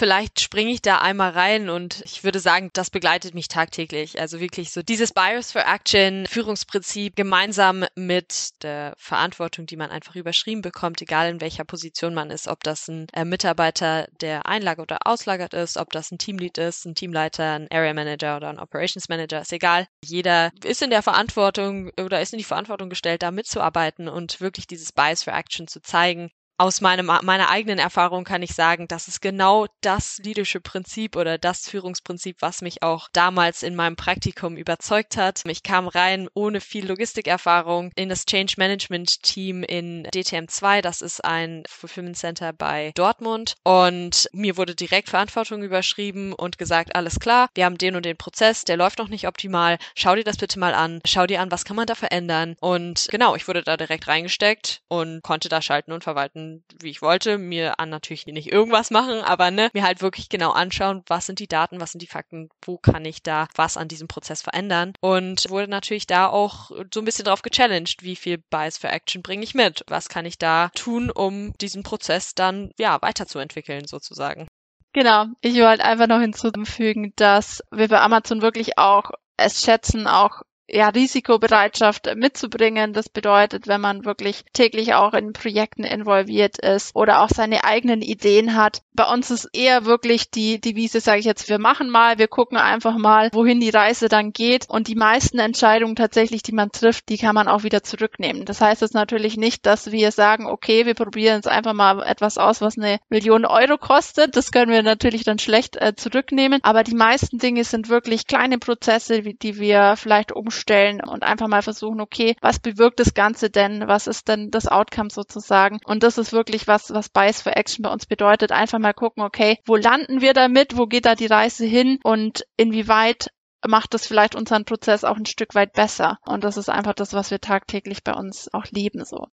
Vielleicht springe ich da einmal rein und ich würde sagen, das begleitet mich tagtäglich. Also wirklich so dieses Bias for Action, Führungsprinzip gemeinsam mit der Verantwortung, die man einfach überschrieben bekommt, egal in welcher Position man ist, ob das ein äh, Mitarbeiter, der einlagert oder auslagert ist, ob das ein Teamlead ist, ein Teamleiter, ein Area Manager oder ein Operations Manager, ist egal. Jeder ist in der Verantwortung oder ist in die Verantwortung gestellt, da mitzuarbeiten und wirklich dieses Bias for Action zu zeigen, aus meinem, meiner eigenen Erfahrung kann ich sagen, das ist genau das Leadership-Prinzip oder das Führungsprinzip, was mich auch damals in meinem Praktikum überzeugt hat. Ich kam rein ohne viel Logistikerfahrung in das Change Management Team in DTM2. Das ist ein Fulfillment Center bei Dortmund. Und mir wurde direkt Verantwortung überschrieben und gesagt, alles klar, wir haben den und den Prozess, der läuft noch nicht optimal. Schau dir das bitte mal an. Schau dir an, was kann man da verändern. Und genau, ich wurde da direkt reingesteckt und konnte da schalten und verwalten wie ich wollte, mir an natürlich nicht irgendwas machen, aber ne, mir halt wirklich genau anschauen, was sind die Daten, was sind die Fakten, wo kann ich da was an diesem Prozess verändern? Und wurde natürlich da auch so ein bisschen drauf gechallenged, wie viel Bias for Action bringe ich mit, was kann ich da tun, um diesen Prozess dann ja weiterzuentwickeln sozusagen. Genau, ich wollte einfach noch hinzufügen, dass wir bei Amazon wirklich auch es schätzen, auch ja, Risikobereitschaft mitzubringen. Das bedeutet, wenn man wirklich täglich auch in Projekten involviert ist oder auch seine eigenen Ideen hat. Bei uns ist eher wirklich die Devise, sage ich jetzt, wir machen mal, wir gucken einfach mal, wohin die Reise dann geht. Und die meisten Entscheidungen tatsächlich, die man trifft, die kann man auch wieder zurücknehmen. Das heißt jetzt natürlich nicht, dass wir sagen, okay, wir probieren jetzt einfach mal etwas aus, was eine Million Euro kostet. Das können wir natürlich dann schlecht äh, zurücknehmen. Aber die meisten Dinge sind wirklich kleine Prozesse, die wir vielleicht umstellen stellen und einfach mal versuchen, okay, was bewirkt das Ganze denn? Was ist denn das Outcome sozusagen? Und das ist wirklich was, was Bias for Action bei uns bedeutet. Einfach mal gucken, okay, wo landen wir damit? Wo geht da die Reise hin? Und inwieweit macht das vielleicht unseren Prozess auch ein Stück weit besser. Und das ist einfach das, was wir tagtäglich bei uns auch leben, so.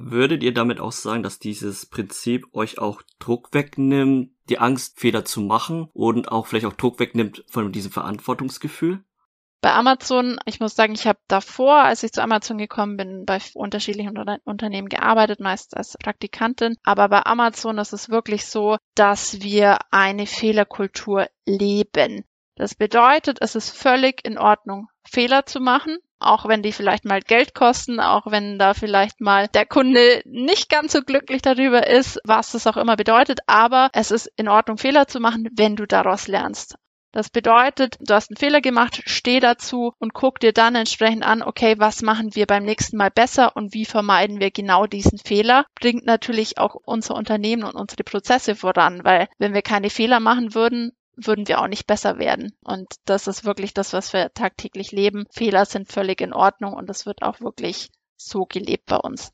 Würdet ihr damit auch sagen, dass dieses Prinzip euch auch Druck wegnimmt, die Angst, Fehler zu machen und auch vielleicht auch Druck wegnimmt von diesem Verantwortungsgefühl? Bei Amazon, ich muss sagen, ich habe davor, als ich zu Amazon gekommen bin, bei unterschiedlichen Unternehmen gearbeitet, meist als Praktikantin. Aber bei Amazon ist es wirklich so, dass wir eine Fehlerkultur leben. Das bedeutet, es ist völlig in Ordnung, Fehler zu machen, auch wenn die vielleicht mal Geld kosten, auch wenn da vielleicht mal der Kunde nicht ganz so glücklich darüber ist, was das auch immer bedeutet, aber es ist in Ordnung, Fehler zu machen, wenn du daraus lernst. Das bedeutet, du hast einen Fehler gemacht, steh dazu und guck dir dann entsprechend an, okay, was machen wir beim nächsten Mal besser und wie vermeiden wir genau diesen Fehler? Bringt natürlich auch unser Unternehmen und unsere Prozesse voran, weil wenn wir keine Fehler machen würden, würden wir auch nicht besser werden. Und das ist wirklich das, was wir tagtäglich leben. Fehler sind völlig in Ordnung und das wird auch wirklich so gelebt bei uns.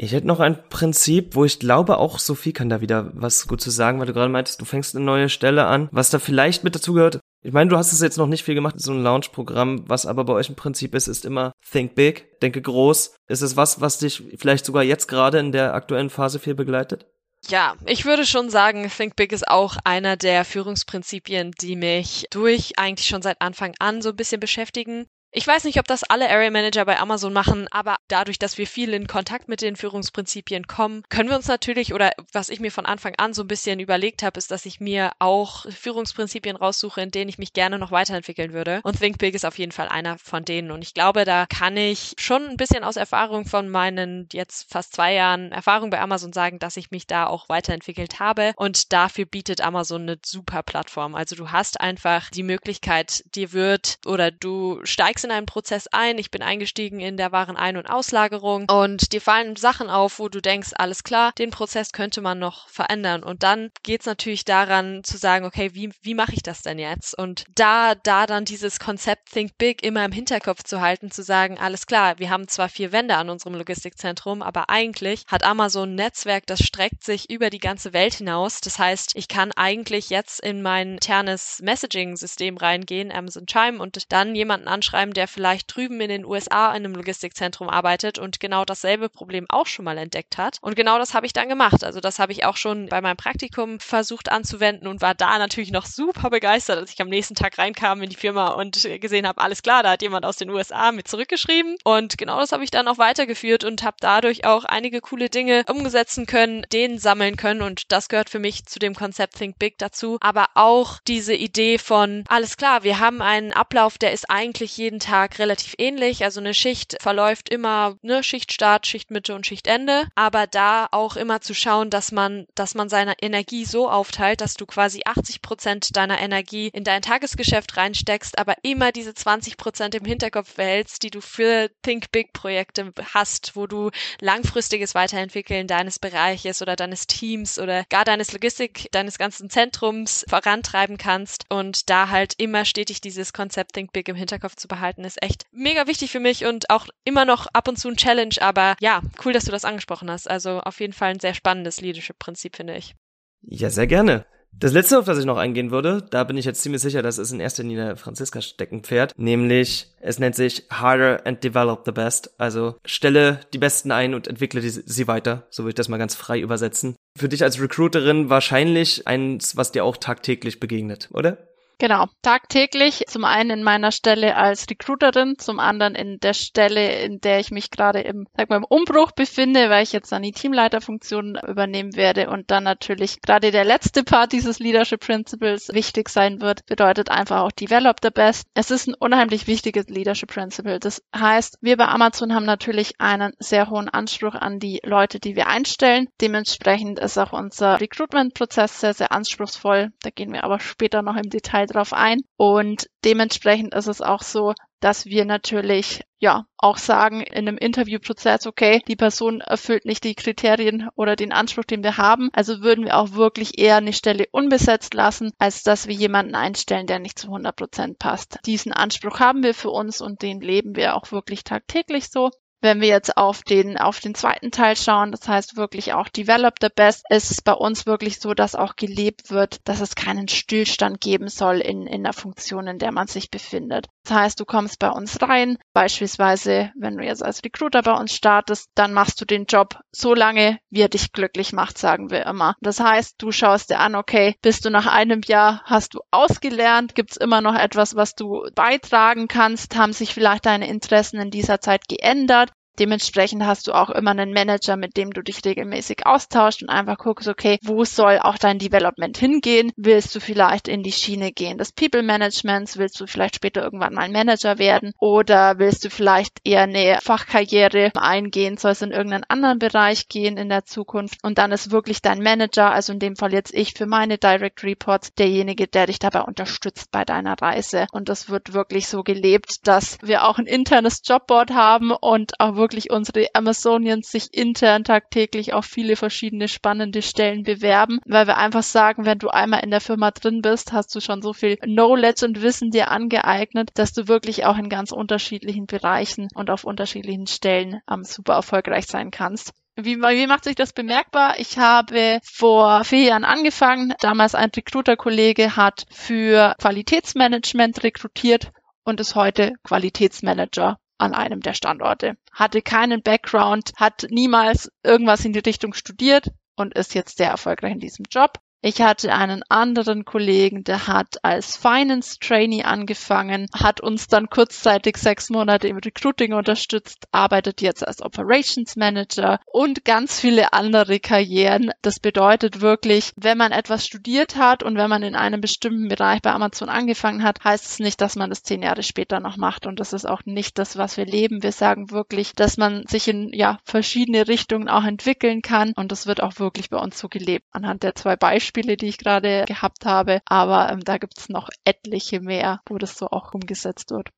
Ich hätte noch ein Prinzip, wo ich glaube, auch Sophie kann da wieder was gut zu sagen, weil du gerade meintest, du fängst eine neue Stelle an, was da vielleicht mit dazugehört. Ich meine, du hast es jetzt noch nicht viel gemacht, so ein Launch-Programm, was aber bei euch im Prinzip ist, ist immer think big, denke groß. Ist es was, was dich vielleicht sogar jetzt gerade in der aktuellen Phase viel begleitet? Ja, ich würde schon sagen, Think Big ist auch einer der Führungsprinzipien, die mich durch eigentlich schon seit Anfang an so ein bisschen beschäftigen. Ich weiß nicht, ob das alle Area Manager bei Amazon machen, aber dadurch, dass wir viel in Kontakt mit den Führungsprinzipien kommen, können wir uns natürlich, oder was ich mir von Anfang an so ein bisschen überlegt habe, ist, dass ich mir auch Führungsprinzipien raussuche, in denen ich mich gerne noch weiterentwickeln würde. Und Think Big ist auf jeden Fall einer von denen. Und ich glaube, da kann ich schon ein bisschen aus Erfahrung von meinen jetzt fast zwei Jahren Erfahrung bei Amazon sagen, dass ich mich da auch weiterentwickelt habe. Und dafür bietet Amazon eine super Plattform. Also du hast einfach die Möglichkeit, dir wird oder du steigst steigst in einen Prozess ein, ich bin eingestiegen in der Waren Ein- und Auslagerung und dir fallen Sachen auf, wo du denkst, alles klar, den Prozess könnte man noch verändern. Und dann geht es natürlich daran zu sagen, okay, wie, wie mache ich das denn jetzt? Und da, da dann dieses Konzept Think Big immer im Hinterkopf zu halten, zu sagen, alles klar, wir haben zwar vier Wände an unserem Logistikzentrum, aber eigentlich hat Amazon ein Netzwerk, das streckt sich über die ganze Welt hinaus. Das heißt, ich kann eigentlich jetzt in mein internes Messaging-System reingehen, Amazon Chime, und dann jemanden anschreiben, jemandem, der vielleicht drüben in den USA in einem Logistikzentrum arbeitet und genau dasselbe Problem auch schon mal entdeckt hat. Und genau das habe ich dann gemacht. Also das habe ich auch schon bei meinem Praktikum versucht anzuwenden und war da natürlich noch super begeistert, als ich am nächsten Tag reinkam in die Firma und gesehen habe, alles klar, da hat jemand aus den USA mit zurückgeschrieben. Und genau das habe ich dann auch weitergeführt und habe dadurch auch einige coole Dinge umsetzen können, denen sammeln können. Und das gehört für mich zu dem Konzept Think Big dazu. Aber auch diese Idee von, alles klar, wir haben einen Ablauf, der ist eigentlich jeden Tag relativ ähnlich. Also eine Schicht verläuft immer, ne, Schichtstart, Schichtmitte und Schichtende. Aber da auch immer zu schauen, dass man, dass man seine Energie so aufteilt, dass du quasi 80 Prozent deiner Energie in dein Tagesgeschäft reinsteckst, aber immer diese 20 Prozent im Hinterkopf behältst, die du für Think Big Projekte hast, wo du langfristiges Weiterentwickeln deines Bereiches oder deines Teams oder gar deines Logistik, deines ganzen Zentrums vorantreiben kannst und da halt immer stetig dieses Konzept Think Big im Hinterkopf zu behalten, ist echt mega wichtig für mich und auch immer noch ab und zu ein Challenge, aber ja, cool, dass du das angesprochen hast. Also auf jeden Fall ein sehr spannendes Leadership-Prinzip, finde ich. Ja, sehr gerne. Das letzte, auf das ich noch eingehen würde, da bin ich jetzt ziemlich sicher, dass es in erster Linie Franziska Steckenpferd, nämlich es nennt sich Harder and Develop the Best, also stelle die Besten ein und entwickle die, sie weiter, so würde ich das mal ganz frei übersetzen. Für dich als Recruiterin wahrscheinlich eins, was dir auch tagtäglich begegnet, oder? Genau, tagtäglich, zum einen in meiner Stelle als Recruiterin, zum anderen in der Stelle, in der ich mich gerade im, sag mal, im Umbruch befinde, weil ich jetzt dann die Teamleiterfunktion übernehmen werde und dann natürlich gerade der letzte Part dieses Leadership Principles wichtig sein wird, bedeutet einfach auch Develop the Best. Es ist ein unheimlich wichtiges Leadership Principle. Das heißt, wir bei Amazon haben natürlich einen sehr hohen Anspruch an die Leute, die wir einstellen. Dementsprechend ist auch unser Recruitment-Prozess sehr, sehr anspruchsvoll. Da gehen wir aber später noch im Detail drauf ein. Und dementsprechend ist es auch so, dass wir natürlich ja auch sagen in einem Interviewprozess, okay, die Person erfüllt nicht die Kriterien oder den Anspruch, den wir haben. Also würden wir auch wirklich eher eine Stelle unbesetzt lassen, als dass wir jemanden einstellen, der nicht zu 100 Prozent passt. Diesen Anspruch haben wir für uns und den leben wir auch wirklich tagtäglich so. Wenn wir jetzt auf den, auf den zweiten Teil schauen, das heißt wirklich auch Develop the Best, ist es bei uns wirklich so, dass auch gelebt wird, dass es keinen Stillstand geben soll in, in der Funktion, in der man sich befindet. Das heißt, du kommst bei uns rein, beispielsweise, wenn du jetzt als Recruiter bei uns startest, dann machst du den Job so lange, wie er dich glücklich macht, sagen wir immer. Das heißt, du schaust dir an, okay, bist du nach einem Jahr, hast du ausgelernt, gibt es immer noch etwas, was du beitragen kannst, haben sich vielleicht deine Interessen in dieser Zeit geändert, Dementsprechend hast du auch immer einen Manager, mit dem du dich regelmäßig austauscht und einfach guckst, okay, wo soll auch dein Development hingehen? Willst du vielleicht in die Schiene gehen des People Managements? Willst du vielleicht später irgendwann mal Manager werden? Oder willst du vielleicht eher eine Fachkarriere eingehen? Soll es in irgendeinen anderen Bereich gehen in der Zukunft? Und dann ist wirklich dein Manager, also in dem Fall jetzt ich für meine Direct Reports, derjenige, der dich dabei unterstützt bei deiner Reise. Und das wird wirklich so gelebt, dass wir auch ein internes Jobboard haben und auch wirklich wirklich unsere Amazonians sich intern tagtäglich auf viele verschiedene spannende Stellen bewerben, weil wir einfach sagen, wenn du einmal in der Firma drin bist, hast du schon so viel Knowledge und Wissen dir angeeignet, dass du wirklich auch in ganz unterschiedlichen Bereichen und auf unterschiedlichen Stellen ähm, super erfolgreich sein kannst. Wie, wie macht sich das bemerkbar? Ich habe vor vier Jahren angefangen. Damals ein Recruiter-Kollege hat für Qualitätsmanagement rekrutiert und ist heute Qualitätsmanager an einem der Standorte. Hatte keinen Background, hat niemals irgendwas in die Richtung studiert und ist jetzt sehr erfolgreich in diesem Job. Ich hatte einen anderen Kollegen, der hat als Finance Trainee angefangen, hat uns dann kurzzeitig sechs Monate im Recruiting unterstützt, arbeitet jetzt als Operations Manager und ganz viele andere Karrieren. Das bedeutet wirklich, wenn man etwas studiert hat und wenn man in einem bestimmten Bereich bei Amazon angefangen hat, heißt es nicht, dass man das zehn Jahre später noch macht. Und das ist auch nicht das, was wir leben. Wir sagen wirklich, dass man sich in ja, verschiedene Richtungen auch entwickeln kann. Und das wird auch wirklich bei uns so gelebt. Anhand der zwei Beispiele Beispiele, die ich gerade gehabt habe, aber ähm, da gibt es noch etliche mehr, wo das so auch umgesetzt wird.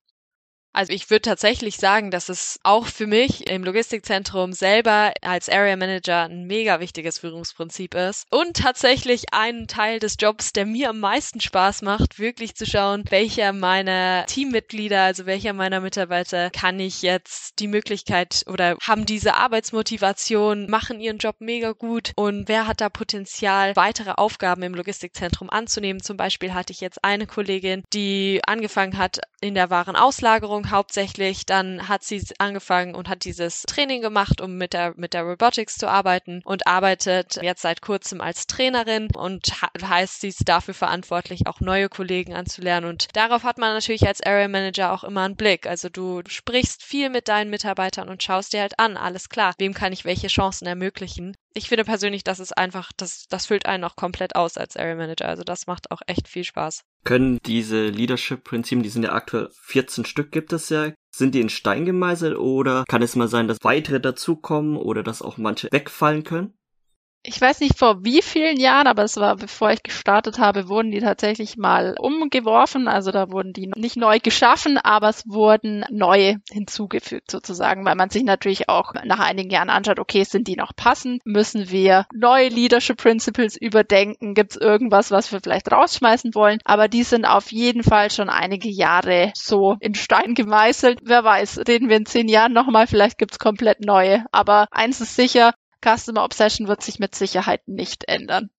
Also ich würde tatsächlich sagen, dass es auch für mich im Logistikzentrum selber als Area Manager ein mega wichtiges Führungsprinzip ist und tatsächlich ein Teil des Jobs, der mir am meisten Spaß macht, wirklich zu schauen, welcher meiner Teammitglieder, also welcher meiner Mitarbeiter kann ich jetzt die Möglichkeit oder haben diese Arbeitsmotivation, machen ihren Job mega gut und wer hat da Potenzial, weitere Aufgaben im Logistikzentrum anzunehmen. Zum Beispiel hatte ich jetzt eine Kollegin, die angefangen hat in der Warenauslagerung Ausbildung hauptsächlich. Dann hat sie angefangen und hat dieses Training gemacht, um mit der, mit der Robotics zu arbeiten und arbeitet jetzt seit kurzem als Trainerin und heißt, sie ist dafür verantwortlich, auch neue Kollegen anzulernen. Und darauf hat man natürlich als Area Manager auch immer einen Blick. Also du sprichst viel mit deinen Mitarbeitern und schaust dir halt an, alles klar, wem kann ich welche Chancen ermöglichen. Ich finde persönlich, das ist einfach, das, das füllt einen auch komplett aus als Area Manager. Also das macht auch echt viel Spaß. Können diese Leadership-Prinzipien, die sind ja aktuell 14 Stück gibt es ja, sind die in Stein gemeißelt oder kann es mal sein, dass weitere dazukommen oder dass auch manche wegfallen können? Ich weiß nicht vor wie vielen Jahren, aber es war bevor ich gestartet habe, wurden die tatsächlich mal umgeworfen. Also da wurden die nicht neu geschaffen, aber es wurden neue hinzugefügt sozusagen, weil man sich natürlich auch nach einigen Jahren anschaut, okay, sind die noch passend? Müssen wir neue Leadership Principles überdenken? Gibt es irgendwas, was wir vielleicht rausschmeißen wollen? Aber die sind auf jeden Fall schon einige Jahre so in Stein gemeißelt. Wer weiß, reden wir in zehn Jahren nochmal, vielleicht gibt es komplett neue. Aber eins ist sicher, Customer Obsession wird sich mit Sicherheit nicht ändern.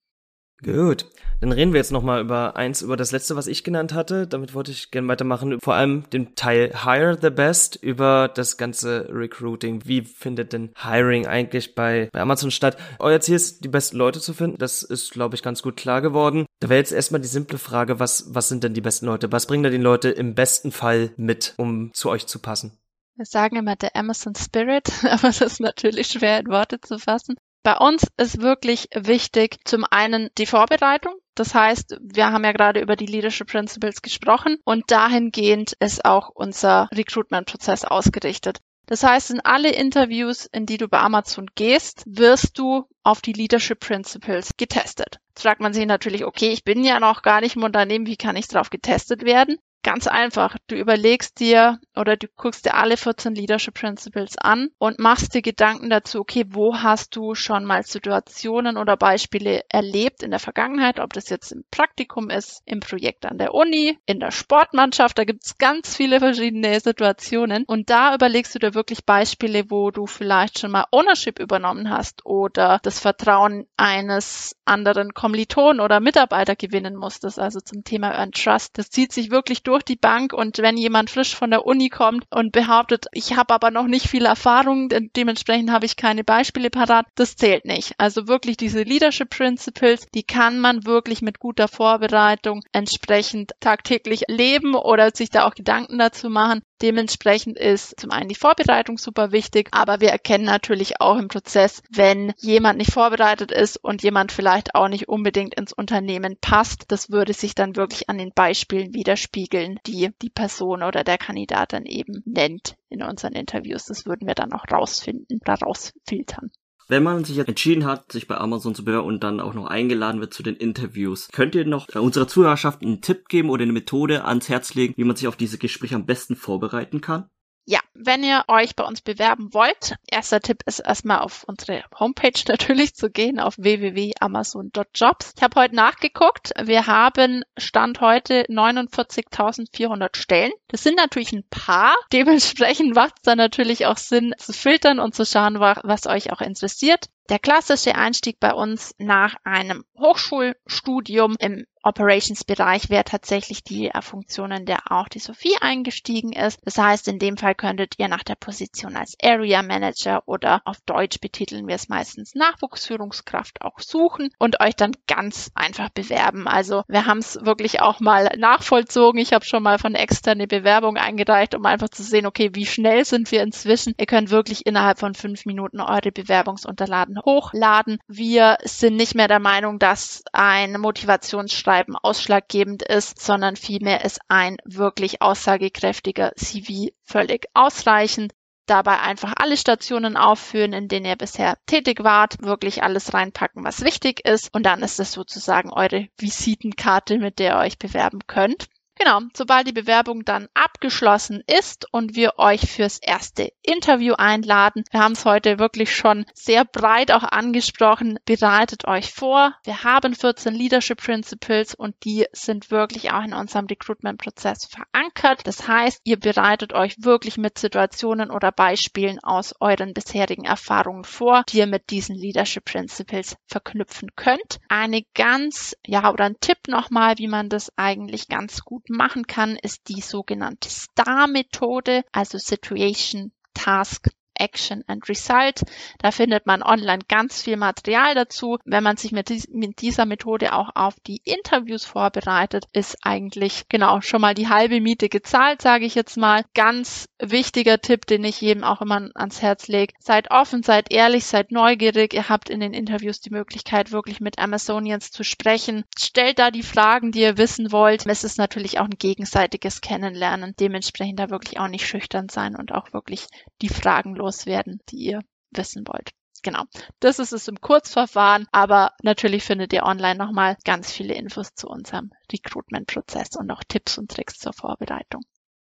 Gut, dann reden wir jetzt nochmal über eins, über das letzte, was ich genannt hatte. Damit wollte ich gerne weitermachen. Vor allem den Teil Hire the Best über das ganze Recruiting. Wie findet denn Hiring eigentlich bei, bei Amazon statt? Euer Ziel ist, die besten Leute zu finden. Das ist, glaube ich, ganz gut klar geworden. Da wäre jetzt erstmal die simple Frage, was, was sind denn die besten Leute? Was bringen da die Leute im besten Fall mit, um zu euch zu passen? Wir sagen immer der Amazon Spirit, *laughs* aber das ist natürlich schwer in Worte zu fassen. Bei uns ist wirklich wichtig zum einen die Vorbereitung. Das heißt, wir haben ja gerade über die Leadership Principles gesprochen und dahingehend ist auch unser Recruitment-Prozess ausgerichtet. Das heißt, in alle Interviews, in die du bei Amazon gehst, wirst du auf die Leadership Principles getestet. Jetzt fragt man sich natürlich, okay, ich bin ja noch gar nicht im Unternehmen, wie kann ich darauf getestet werden? Ganz einfach. Du überlegst dir oder du guckst dir alle 14 Leadership Principles an und machst dir Gedanken dazu, okay, wo hast du schon mal Situationen oder Beispiele erlebt in der Vergangenheit, ob das jetzt im Praktikum ist, im Projekt an der Uni, in der Sportmannschaft, da gibt es ganz viele verschiedene Situationen und da überlegst du dir wirklich Beispiele, wo du vielleicht schon mal Ownership übernommen hast oder das Vertrauen eines anderen Kommilitonen oder Mitarbeiter gewinnen musstest, also zum Thema Earn Trust. Das zieht sich wirklich durch durch die Bank und wenn jemand frisch von der Uni kommt und behauptet, ich habe aber noch nicht viel Erfahrung, dementsprechend habe ich keine Beispiele parat, das zählt nicht. Also wirklich diese Leadership Principles, die kann man wirklich mit guter Vorbereitung entsprechend tagtäglich leben oder sich da auch Gedanken dazu machen. Dementsprechend ist zum einen die Vorbereitung super wichtig, aber wir erkennen natürlich auch im Prozess, wenn jemand nicht vorbereitet ist und jemand vielleicht auch nicht unbedingt ins Unternehmen passt. Das würde sich dann wirklich an den Beispielen widerspiegeln, die die Person oder der Kandidat dann eben nennt in unseren Interviews. Das würden wir dann auch rausfinden oder rausfiltern. Wenn man sich jetzt entschieden hat, sich bei Amazon zu bewerben und dann auch noch eingeladen wird zu den Interviews, könnt ihr noch unserer Zuhörerschaft einen Tipp geben oder eine Methode ans Herz legen, wie man sich auf diese Gespräche am besten vorbereiten kann? Ja, wenn ihr euch bei uns bewerben wollt, erster Tipp ist erstmal auf unsere Homepage *laughs* natürlich zu gehen, auf www.amazon.jobs. Ich habe heute nachgeguckt. Wir haben Stand heute 49.400 Stellen. Das sind natürlich ein paar. *laughs* Dementsprechend macht es dann natürlich auch Sinn zu filtern und zu schauen, was euch auch interessiert. Der klassische Einstieg bei uns nach einem Hochschulstudium im Operations-Bereich wäre tatsächlich die äh, Funktion, in der auch die Sophie eingestiegen ist. Das heißt, in dem Fall könntet ihr nach der Position als Area Manager oder auf Deutsch betiteln wir es meistens Nachwuchsführungskraft auch suchen und euch dann ganz einfach bewerben. Also wir haben es wirklich auch mal nachvollzogen. Ich habe schon mal von externe Bewerbung eingereicht, um einfach zu sehen, okay, wie schnell sind wir inzwischen. Ihr könnt wirklich innerhalb von fünf Minuten eure Bewerbungsunterlagen hochladen. Wir sind nicht mehr der Meinung, dass ein Motivationsschreiben Schreiben ausschlaggebend ist, sondern vielmehr ist ein wirklich aussagekräftiger CV völlig ausreichend. Dabei einfach alle Stationen aufführen, in denen ihr bisher tätig wart, wirklich alles reinpacken, was wichtig ist. Und dann ist es sozusagen eure Visitenkarte, mit der ihr euch bewerben könnt. Genau, sobald die Bewerbung dann abgeschlossen ist und wir euch fürs erste Interview einladen, wir haben es heute wirklich schon sehr breit auch angesprochen, bereitet euch vor. Wir haben 14 Leadership Principles und die sind wirklich auch in unserem Recruitment-Prozess verankert. Das heißt, ihr bereitet euch wirklich mit Situationen oder Beispielen aus euren bisherigen Erfahrungen vor, die ihr mit diesen Leadership Principles verknüpfen könnt. Eine ganz, ja, oder ein Tipp nochmal, wie man das eigentlich ganz gut machen kann, ist die sogenannte STAR-Methode, also Situation, Task, Action and Result. Da findet man online ganz viel Material dazu. Wenn man sich mit, dies, mit, dieser Methode auch auf die Interviews vorbereitet, ist eigentlich genau schon mal die halbe Miete gezahlt, sage ich jetzt mal. Ganz wichtiger Tipp, den ich jedem auch immer ans Herz lege. Seid offen, seid ehrlich, seid neugierig. Ihr habt in den Interviews die Möglichkeit, wirklich mit Amazonians zu sprechen. Stellt da die Fragen, die ihr wissen wollt. Es ist natürlich auch ein gegenseitiges Kennenlernen. Dementsprechend da wirklich auch nicht schüchtern sein und auch wirklich die Fragen loswerden, die ihr wissen wollt. Genau. Das ist es im Kurzverfahren, aber natürlich findet ihr online nochmal ganz viele Infos zu unserem Recruitment-Prozess und auch Tipps und Tricks zur Vorbereitung.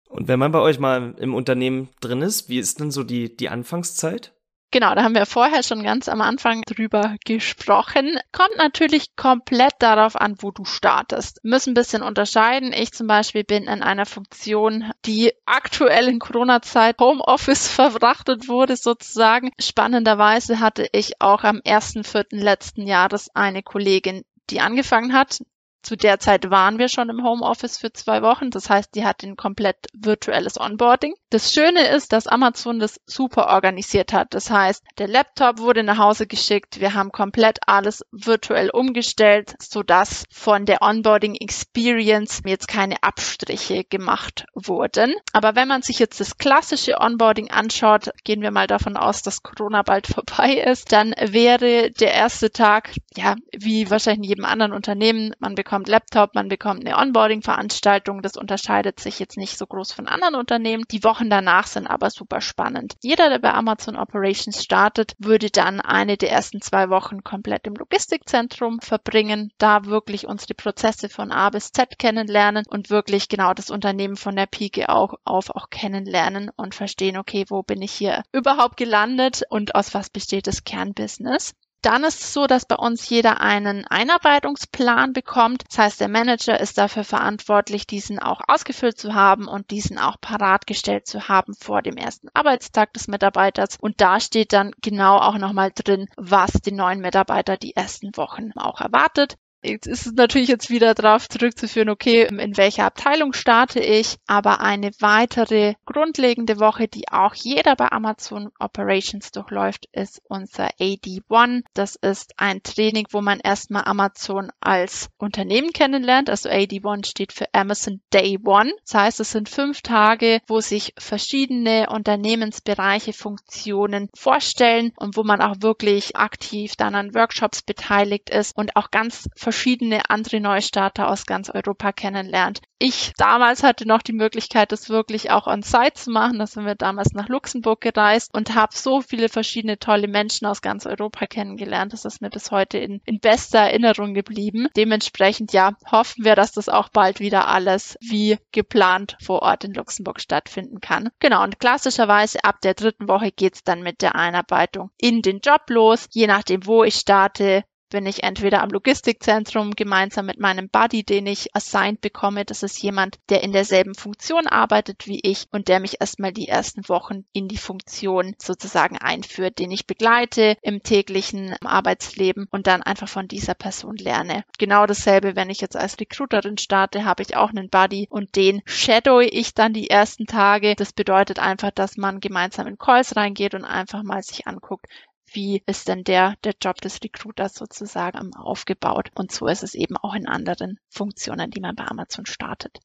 Und wenn man bei euch mal im Unternehmen drin ist, wie ist denn so die, die Anfangszeit? Genau, da haben wir vorher schon ganz am Anfang drüber gesprochen. Kommt natürlich komplett darauf an, wo du startest. Müssen ein bisschen unterscheiden. Ich zum Beispiel bin in einer Funktion, die aktuell in Corona-Zeit Homeoffice *laughs* verfrachtet wurde sozusagen. Spannenderweise hatte ich auch am 1.4. letzten Jahres eine Kollegin, die angefangen hat, zu der Zeit waren wir schon im Homeoffice für zwei Wochen. Das heißt, die hat ein komplett virtuelles Onboarding. Das Schöne ist, dass Amazon das super organisiert hat. Das heißt, der Laptop wurde nach Hause geschickt. Wir haben komplett alles virtuell umgestellt, sodass von der Onboarding Experience jetzt keine Abstriche gemacht wurden. Aber wenn man sich jetzt das klassische Onboarding anschaut, gehen wir mal davon aus, dass Corona bald *laughs* vorbei ist, dann wäre der erste Tag, ja, wie wahrscheinlich in jedem anderen Unternehmen, man bekommt bekommt Laptop, man bekommt eine Onboarding-Veranstaltung. Das unterscheidet sich jetzt nicht so groß von anderen Unternehmen. Die Wochen danach sind aber super spannend. Jeder, der bei Amazon Operations startet, würde dann eine der ersten zwei Wochen komplett im Logistikzentrum verbringen, da wirklich unsere Prozesse von A bis Z kennenlernen und wirklich genau das Unternehmen von der Pike auch auf auch kennenlernen und verstehen, okay, wo bin ich hier überhaupt gelandet und aus was besteht das Kernbusiness. Dann ist es so, dass bei uns jeder einen Einarbeitungsplan bekommt. Das heißt, der Manager ist dafür verantwortlich, diesen auch ausgefüllt zu haben und diesen auch parat gestellt zu haben vor dem ersten Arbeitstag des Mitarbeiters. Und da steht dann genau auch nochmal drin, was den neuen Mitarbeiter die ersten Wochen auch erwartet. Jetzt ist es natürlich jetzt wieder darauf zurückzuführen, okay, in welcher Abteilung starte ich, aber eine weitere grundlegende Woche, die auch jeder bei Amazon Operations durchläuft, ist unser AD1. Das ist ein Training, wo man erstmal Amazon als Unternehmen kennenlernt. Also AD1 steht für Amazon Day One. Das heißt, es sind fünf Tage, wo sich verschiedene Unternehmensbereiche, Funktionen vorstellen und wo man auch wirklich aktiv dann an Workshops beteiligt ist und auch ganz verschiedene andere Neustarter aus ganz Europa kennenlernt. Ich damals hatte noch die Möglichkeit, das wirklich auch on-site zu machen. Da sind wir damals nach Luxemburg gereist und habe so viele verschiedene tolle Menschen aus ganz Europa kennengelernt. Das ist mir bis heute in, in bester Erinnerung geblieben. Dementsprechend, ja, hoffen wir, dass das auch bald wieder alles wie geplant vor Ort in Luxemburg stattfinden kann. Genau, und klassischerweise ab der dritten Woche geht's dann mit der Einarbeitung in den Job los. Je nachdem, wo ich starte, bin ich entweder am Logistikzentrum gemeinsam mit meinem Buddy, den ich assigned bekomme. Das ist jemand, der in derselben Funktion arbeitet wie ich und der mich erstmal die ersten Wochen in die Funktion sozusagen einführt, den ich begleite im täglichen Arbeitsleben und dann einfach von dieser Person lerne. Genau dasselbe, wenn ich jetzt als Recruiterin starte, habe ich auch einen Buddy und den shadow ich dann die ersten Tage. Das bedeutet einfach, dass man gemeinsam in Calls reingeht und einfach mal sich anguckt, wie ist denn der, der Job des Recruiters sozusagen aufgebaut. Und so ist es eben auch in anderen Funktionen, die man bei Amazon startet.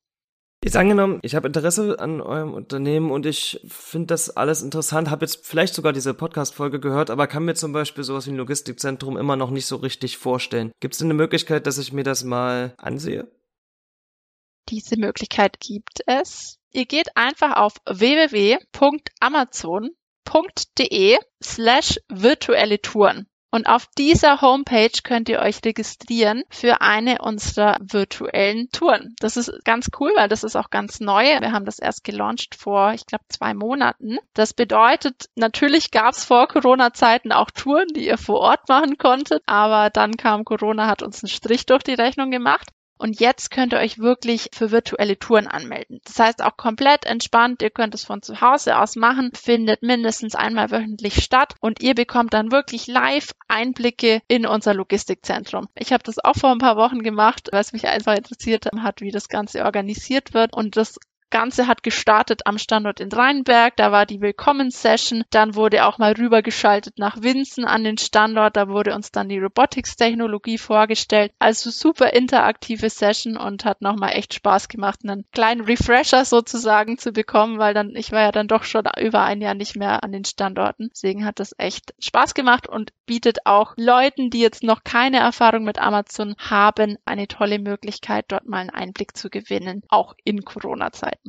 Jetzt angenommen, ich habe Interesse an eurem Unternehmen und ich finde das alles interessant, habe jetzt vielleicht sogar diese Podcast-Folge gehört, aber kann mir zum Beispiel sowas wie ein Logistikzentrum immer noch nicht so richtig vorstellen. Gibt es denn eine Möglichkeit, dass ich mir das mal ansehe? Diese Möglichkeit gibt es. Ihr geht einfach auf www.amazon www.ccc.de slash virtuelle Touren. Und auf dieser Homepage könnt ihr euch registrieren für eine unserer virtuellen Touren. Das ist ganz cool, weil das ist auch ganz neu. Wir haben das erst gelauncht vor, ich glaube, zwei Monaten. Das bedeutet, natürlich gab es vor Corona-Zeiten auch Touren, die ihr vor Ort machen konntet, aber dann kam Corona, hat uns einen Strich durch die Rechnung gemacht. Und jetzt könnt ihr euch wirklich für virtuelle Touren anmelden. Das heißt auch komplett entspannt. Ihr könnt es von zu Hause aus machen, findet mindestens einmal wöchentlich statt und ihr bekommt dann wirklich live Einblicke in unser Logistikzentrum. Ich habe das auch vor ein paar Wochen gemacht, weil es mich einfach interessiert hat, wie das Ganze organisiert wird und das Ganze hat gestartet am Standort in Rheinberg, da war die Willkommenssession, dann wurde auch mal rübergeschaltet nach Winzen an den Standort, da wurde uns dann die Robotics-Technologie vorgestellt. Also super interaktive Session und hat nochmal echt Spaß gemacht, einen kleinen Refresher sozusagen zu bekommen, weil dann, ich war ja dann doch schon über ein Jahr nicht mehr an den Standorten. Deswegen hat das echt Spaß gemacht und bietet auch Leuten, die jetzt noch keine Erfahrung mit Amazon haben, eine tolle Möglichkeit, dort mal einen Einblick zu gewinnen, auch in Corona-Zeiten.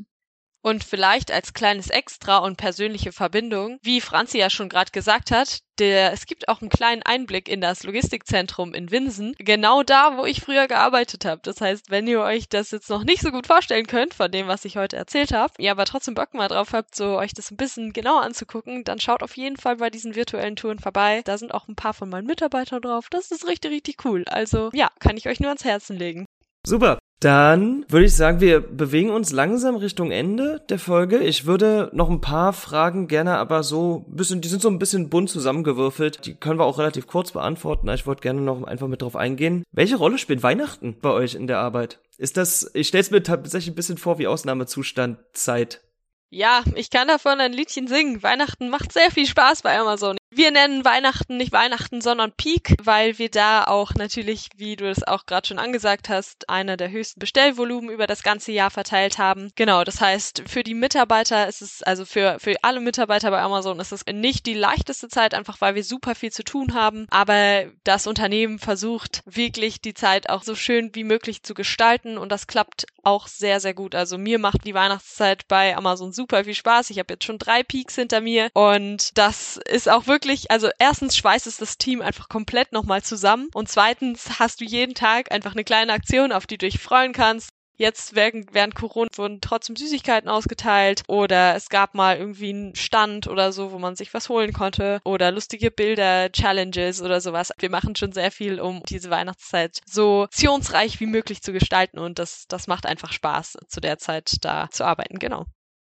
Und vielleicht als kleines Extra und persönliche Verbindung, wie Franzi ja schon gerade gesagt hat, der, es gibt auch einen kleinen Einblick in das Logistikzentrum in Winsen, genau da, wo ich früher gearbeitet habe. Das heißt, wenn ihr euch das jetzt noch nicht so gut vorstellen könnt von dem, was ich heute erzählt habe, ihr aber trotzdem Bock mal drauf habt, so euch das ein bisschen genauer anzugucken, dann schaut auf jeden Fall bei diesen virtuellen Touren vorbei. Da sind auch ein paar von meinen Mitarbeitern drauf. Das ist richtig, richtig cool. Also ja, kann ich euch nur ans Herzen legen. Super. Dann würde ich sagen, wir bewegen uns langsam Richtung Ende der Folge. Ich würde noch ein paar Fragen gerne aber so ein bisschen, die sind so ein bisschen bunt zusammengewürfelt. Die können wir auch relativ kurz beantworten. Ich wollte gerne noch einfach mit drauf eingehen. Welche Rolle spielt Weihnachten bei euch in der Arbeit? Ist das, ich stelle es mir tatsächlich ein bisschen vor wie Ausnahmezustand Zeit. Ja, ich kann davon ein Liedchen singen. Weihnachten macht sehr viel Spaß bei Amazon. Wir nennen Weihnachten nicht Weihnachten, sondern Peak, weil wir da auch natürlich, wie du es auch gerade schon angesagt hast, einer der höchsten Bestellvolumen über das ganze Jahr verteilt haben. Genau, das heißt, für die Mitarbeiter ist es, also für, für alle Mitarbeiter bei Amazon ist es nicht die leichteste Zeit, einfach weil wir super viel zu tun haben. Aber das Unternehmen versucht wirklich die Zeit auch so schön wie möglich zu gestalten und das klappt auch sehr, sehr gut. Also mir macht die Weihnachtszeit bei Amazon super viel Spaß. Ich habe jetzt schon drei Peaks hinter mir und das ist auch wirklich wirklich, also erstens schweißt es das Team einfach komplett nochmal zusammen und zweitens hast du jeden Tag einfach eine kleine Aktion, auf die du dich freuen kannst. Jetzt während, während Corona wurden trotzdem Süßigkeiten ausgeteilt oder es gab mal irgendwie einen Stand oder so, wo man sich was holen konnte oder lustige Bilder, Challenges oder sowas. Wir machen schon sehr viel, um diese Weihnachtszeit so aktionsreich wie möglich zu gestalten und das, das macht einfach Spaß, zu der Zeit da zu arbeiten, genau.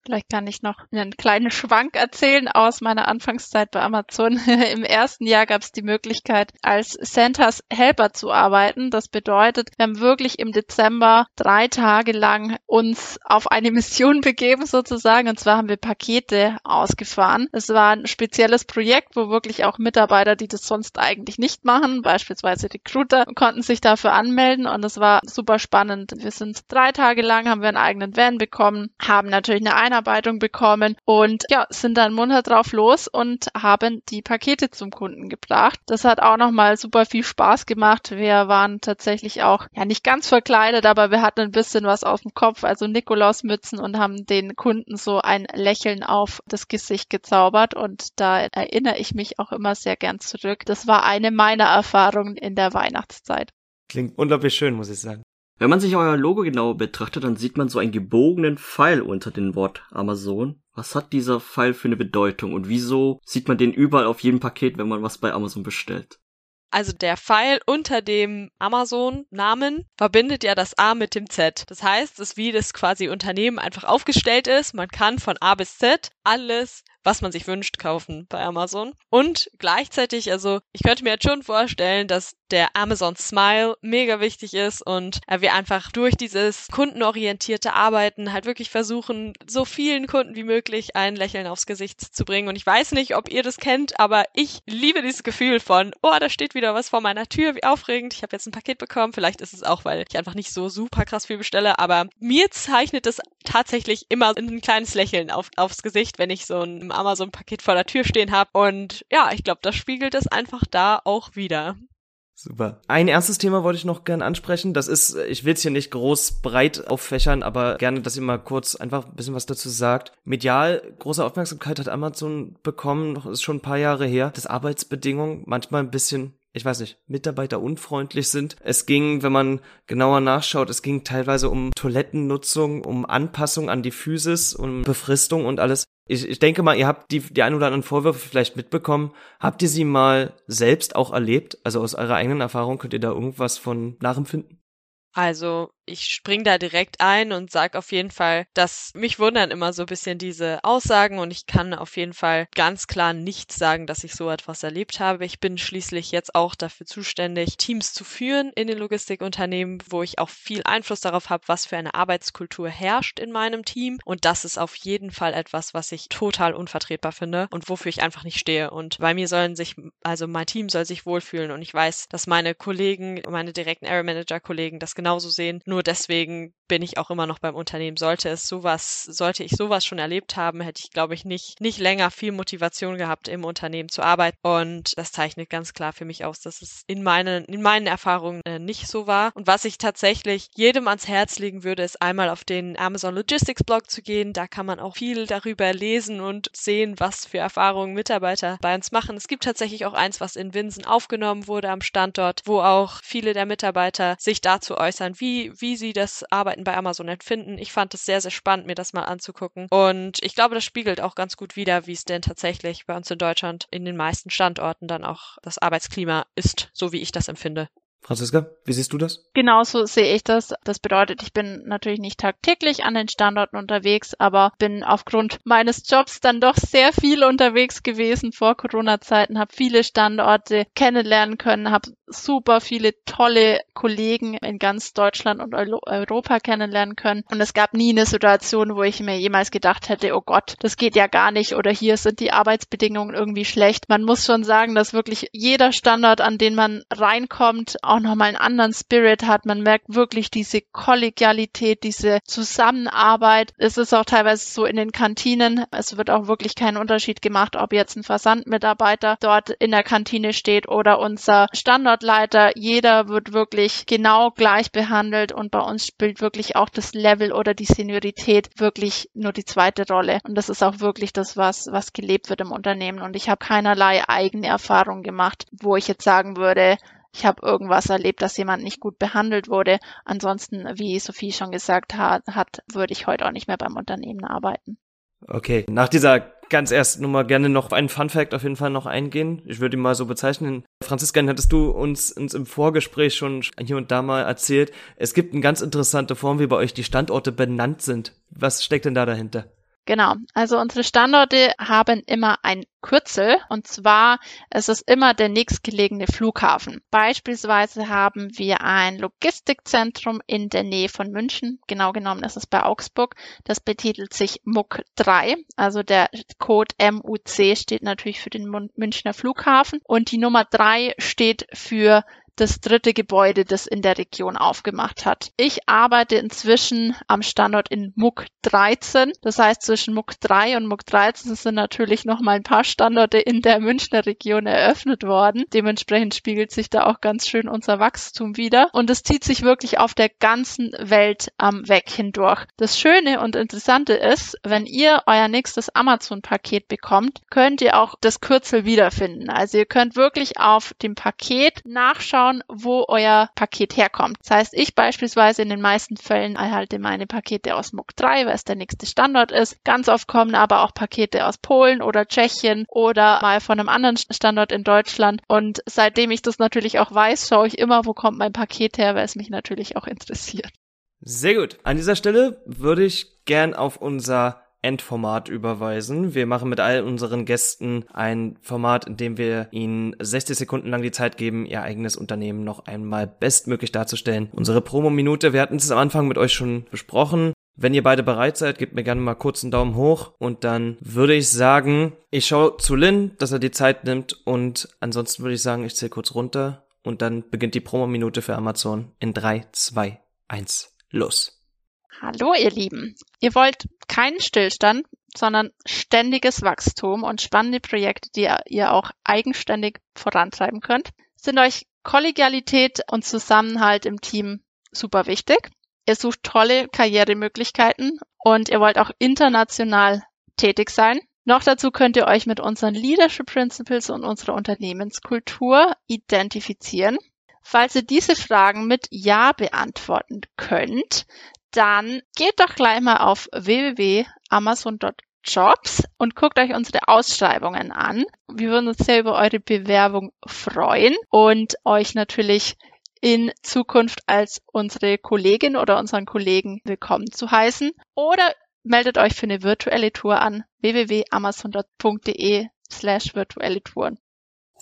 Vielleicht kann ich noch einen kleinen Schwank erzählen aus meiner Anfangszeit bei Amazon. *laughs* Im ersten Jahr gab es die Möglichkeit, als Santas Helper zu arbeiten. Das bedeutet, wir haben wirklich im Dezember drei Tage lang uns auf eine *laughs* Mission begeben sozusagen. Und zwar haben wir Pakete ausgefahren. Es war ein spezielles Projekt, wo wirklich auch Mitarbeiter, die das sonst eigentlich nicht machen, beispielsweise Recruiter, konnten sich dafür anmelden. Und es war super spannend. Wir sind drei Tage lang, haben wir einen eigenen Van bekommen, haben natürlich eine Einarbeitung bekommen und ja, sind dann munter drauf los und haben die Pakete zum Kunden gebracht. Das hat auch nochmal super viel Spaß gemacht. Wir waren tatsächlich auch, ja, nicht ganz verkleidet, aber wir hatten ein bisschen was auf dem Kopf, also Nikolausmützen und haben den Kunden so ein Lächeln auf das Gesicht gezaubert und da erinnere ich mich auch immer sehr gern zurück. Das war eine meiner Erfahrungen in der Weihnachtszeit. Klingt unglaublich schön, muss ich sagen. Wenn man sich euer Logo genauer betrachtet, dann sieht man so einen gebogenen Pfeil unter dem Wort Amazon. Was hat dieser Pfeil für eine Bedeutung und wieso sieht man den überall auf jedem Paket, wenn man was bei Amazon bestellt? Also der Pfeil unter dem Amazon-Namen verbindet ja das A mit dem Z. Das heißt, es ist wie das quasi Unternehmen einfach aufgestellt ist. Man kann von A bis Z alles was man sich wünscht, kaufen bei Amazon. Und gleichzeitig, also ich könnte mir jetzt schon vorstellen, dass der Amazon Smile mega wichtig ist und äh, wir einfach durch dieses kundenorientierte Arbeiten halt wirklich versuchen, so vielen Kunden wie möglich ein Lächeln aufs Gesicht zu bringen. Und ich weiß nicht, ob ihr das kennt, aber ich liebe dieses Gefühl von, oh, da steht wieder was vor meiner Tür, wie aufregend. Ich habe jetzt ein Paket bekommen. Vielleicht ist es auch, weil ich einfach nicht so super krass viel bestelle, aber mir zeichnet es tatsächlich immer ein kleines Lächeln auf, aufs Gesicht, wenn ich so ein Amazon-Paket vor der Tür stehen habe. Und ja, ich glaube, das spiegelt es einfach da auch wieder. Super. Ein erstes Thema wollte ich noch gern ansprechen. Das ist, ich will es hier nicht groß breit auffächern, aber gerne, dass ihr mal kurz einfach ein bisschen was dazu sagt. Medial große Aufmerksamkeit hat Amazon bekommen, ist schon ein paar Jahre her. Das Arbeitsbedingungen manchmal ein bisschen ich weiß nicht, Mitarbeiter unfreundlich sind. Es ging, wenn man genauer nachschaut, es ging teilweise um Toilettennutzung, um Anpassung an die Physis, um Befristung und alles. Ich, ich denke mal, ihr habt die, die ein oder anderen Vorwürfe vielleicht mitbekommen. Habt ihr sie mal selbst auch erlebt? Also aus eurer eigenen Erfahrung könnt ihr da irgendwas von nachempfinden? Also ich spring da direkt ein und sag auf jeden Fall, dass mich wundern immer so ein bisschen diese Aussagen und ich kann auf jeden Fall ganz klar nicht sagen, dass ich so etwas erlebt habe. Ich bin schließlich jetzt auch dafür zuständig, Teams zu führen in den Logistikunternehmen, wo ich auch viel Einfluss darauf habe, was für eine Arbeitskultur herrscht in meinem Team und das ist auf jeden Fall etwas, was ich total unvertretbar finde und wofür ich einfach nicht stehe und bei mir sollen sich, also mein Team soll sich wohlfühlen und ich weiß, dass meine Kollegen, meine direkten Area Manager Kollegen das genauso sehen. Nur deswegen bin ich auch immer noch beim Unternehmen. Sollte es sowas, sollte ich sowas schon erlebt haben, hätte ich, glaube ich, nicht, nicht länger viel Motivation gehabt, im Unternehmen zu arbeiten. Und das zeichnet ganz klar für mich aus, dass es in meinen, in meinen Erfahrungen äh, nicht so war. Und was ich tatsächlich jedem ans Herz legen würde, ist einmal auf den Amazon Logistics Blog zu gehen. Da kann man auch viel darüber lesen und sehen, was für Erfahrungen Mitarbeiter bei uns machen. Es gibt tatsächlich auch eins, was in Winsen aufgenommen wurde am Standort, wo auch viele der Mitarbeiter sich dazu äußern äußern, wie, wie sie das Arbeiten bei Amazon empfinden. Ich fand es sehr, sehr spannend, mir das mal anzugucken. Und ich glaube, das spiegelt auch ganz gut wider, wie es denn tatsächlich bei uns in Deutschland in den meisten Standorten dann auch das Arbeitsklima ist, so wie ich das empfinde. Franziska, wie siehst du das? Genauso sehe ich das. Das bedeutet, ich bin natürlich nicht tagtäglich an den Standorten unterwegs, aber bin aufgrund meines Jobs dann doch sehr viel unterwegs gewesen vor Corona-Zeiten, habe viele Standorte kennenlernen können, habe super viele tolle Kollegen in ganz Deutschland und Europa kennenlernen können. Und es gab nie eine Situation, wo ich mir jemals gedacht hätte, oh Gott, das geht ja gar nicht oder hier sind die Arbeitsbedingungen irgendwie schlecht. Man muss schon sagen, dass wirklich jeder Standort, an den man reinkommt, auch nochmal einen anderen Spirit hat. Man merkt wirklich diese Kollegialität, diese Zusammenarbeit. Es ist auch teilweise so in den Kantinen. Es wird auch wirklich kein Unterschied gemacht, ob jetzt ein Versandmitarbeiter dort in der Kantine steht oder unser Standortleiter. Jeder wird wirklich genau gleich behandelt und bei uns spielt wirklich auch das Level oder die Seniorität wirklich nur die zweite Rolle. Und das ist auch wirklich das, was, was gelebt wird im Unternehmen. Und ich habe keinerlei eigene Erfahrung gemacht, wo ich jetzt sagen würde, ich habe irgendwas erlebt, dass jemand nicht gut behandelt wurde. Ansonsten, wie Sophie schon gesagt hat, hat würde ich heute auch nicht mehr beim Unternehmen arbeiten. Okay, nach dieser ganz ersten Nummer gerne noch einen Fun Fact auf jeden Fall noch eingehen. Ich würde ihn mal so bezeichnen. Franziska, hattest du uns, uns im Vorgespräch schon hier und da mal erzählt, es gibt eine ganz interessante Form, wie bei euch die Standorte benannt sind. Was steckt denn da dahinter? Genau, also unsere Standorte haben immer ein Kürzel. Und zwar ist es immer der nächstgelegene Flughafen. Beispielsweise haben wir ein Logistikzentrum in der Nähe von München, genau genommen ist es bei Augsburg. Das betitelt sich MUC 3, also der Code MUC steht natürlich für den Münchner Flughafen. Und die Nummer 3 steht für das dritte Gebäude, das in der Region aufgemacht hat. Ich arbeite inzwischen am Standort in MUC 13. Das heißt, zwischen MUC 3 und MUC 13 sind natürlich noch mal ein paar Standorte in der Münchner Region eröffnet worden. Dementsprechend spiegelt sich da auch ganz schön unser Wachstum wieder. Und es zieht sich wirklich auf der ganzen Welt am Weg hindurch. Das Schöne und Interessante ist, wenn ihr euer nächstes Amazon-Paket bekommt, könnt ihr auch das Kürzel wiederfinden. Also ihr könnt wirklich auf dem Paket nachschauen, schauen, wo euer Paket herkommt. Das heißt, ich beispielsweise in den meisten Fällen erhalte meine Pakete aus MUG 3, weil es der nächste Standort ist. Ganz oft kommen aber auch Pakete aus Polen oder Tschechien oder mal von einem anderen Standort in Deutschland. Und seitdem ich das natürlich auch weiß, schaue ich immer, wo kommt mein Paket her, weil es mich natürlich auch interessiert. Sehr gut. An dieser Stelle würde ich gern auf unser Endformat überweisen. Wir machen mit all unseren Gästen ein Format, in dem wir ihnen 60 Sekunden lang die Zeit geben, ihr eigenes Unternehmen noch einmal bestmöglich darzustellen. Unsere Promo-Minute, wir hatten es am Anfang mit euch schon besprochen. Wenn ihr beide bereit seid, gebt mir gerne mal kurz einen Daumen hoch und dann würde ich sagen, ich schaue zu Lin, dass er die Zeit nimmt und ansonsten würde ich sagen, ich zähle kurz runter und dann beginnt die Promo-Minute für Amazon in 3, 2, 1, los. Hallo, ihr Lieben. Ihr wollt keinen Stillstand, sondern ständiges Wachstum und spannende Projekte, die ihr auch eigenständig vorantreiben könnt. Sind euch Kollegialität und Zusammenhalt im Team super wichtig? Ihr sucht tolle Karrieremöglichkeiten und ihr wollt auch international tätig sein. Noch dazu könnt ihr euch mit unseren Leadership Principles und unserer Unternehmenskultur identifizieren. Falls ihr diese Fragen mit Ja beantworten könnt, dann geht doch gleich mal auf www.amazon.jobs und guckt euch unsere Ausschreibungen an. Wir würden uns sehr über eure Bewerbung freuen und euch natürlich in Zukunft als unsere Kollegin oder unseren Kollegen willkommen zu heißen. Oder meldet euch für eine virtuelle Tour an www.amazon.de slash virtuelle Touren.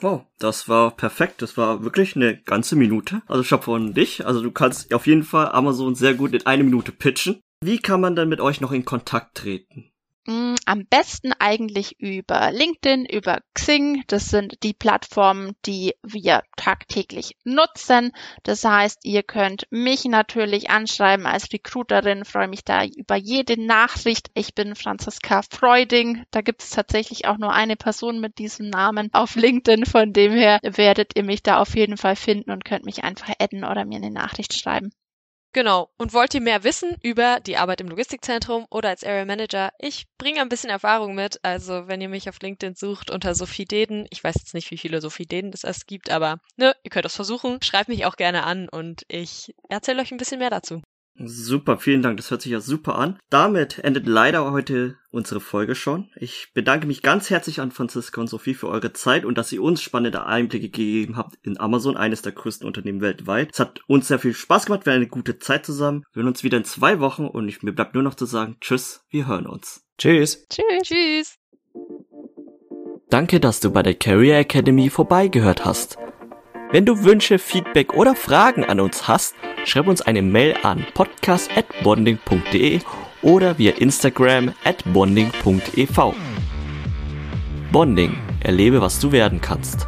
Oh, das war perfekt. Das war wirklich eine ganze Minute. Also Chapeau an dich. Also du kannst auf jeden Fall Amazon sehr gut in eine Minute pitchen. Wie kann man dann mit euch noch in Kontakt treten? Mm, am besten eigentlich über LinkedIn, über Xing. Das sind die Plattformen, die wir tagtäglich nutzen. Das heißt, ihr könnt mich natürlich anschreiben als Recruiterin. Freue mich da über jede Nachricht. Ich bin Franziska Freuding. Da gibt es tatsächlich auch nur eine Person mit diesem Namen auf LinkedIn. Von dem her werdet ihr mich da auf jeden Fall finden und könnt mich einfach adden oder mir eine Nachricht schreiben. Genau. Und wollt ihr mehr wissen über die Arbeit im Logistikzentrum oder als Area Manager? Ich bringe ein bisschen Erfahrung mit. Also wenn ihr mich auf LinkedIn sucht unter Sophie Deden, ich weiß jetzt nicht, wie viele Sophie Deden es erst gibt, aber ne, ihr könnt das versuchen. Schreibt mich auch gerne an und ich erzähle euch ein bisschen mehr dazu. Super, vielen Dank. Das hört sich ja super an. Damit endet leider heute unsere Folge schon. Ich bedanke mich ganz herzlich an Franziska und Sophie für eure Zeit und dass ihr uns spannende Einblicke gegeben habt in Amazon, eines der größten Unternehmen weltweit. Es hat uns sehr viel Spaß gemacht. Wir hatten eine gute Zeit zusammen. Wir hören uns wieder in zwei Wochen und ich, mir bleibt nur noch zu sagen, tschüss, wir hören uns. Tschüss. Tschüss. Tschüss. Danke, dass du bei der Career Academy vorbeigehört hast. Wenn du Wünsche, Feedback oder Fragen an uns hast, schreib uns eine Mail an podcast.bonding.de oder via Instagram at bonding.ev. Bonding, erlebe, was du werden kannst.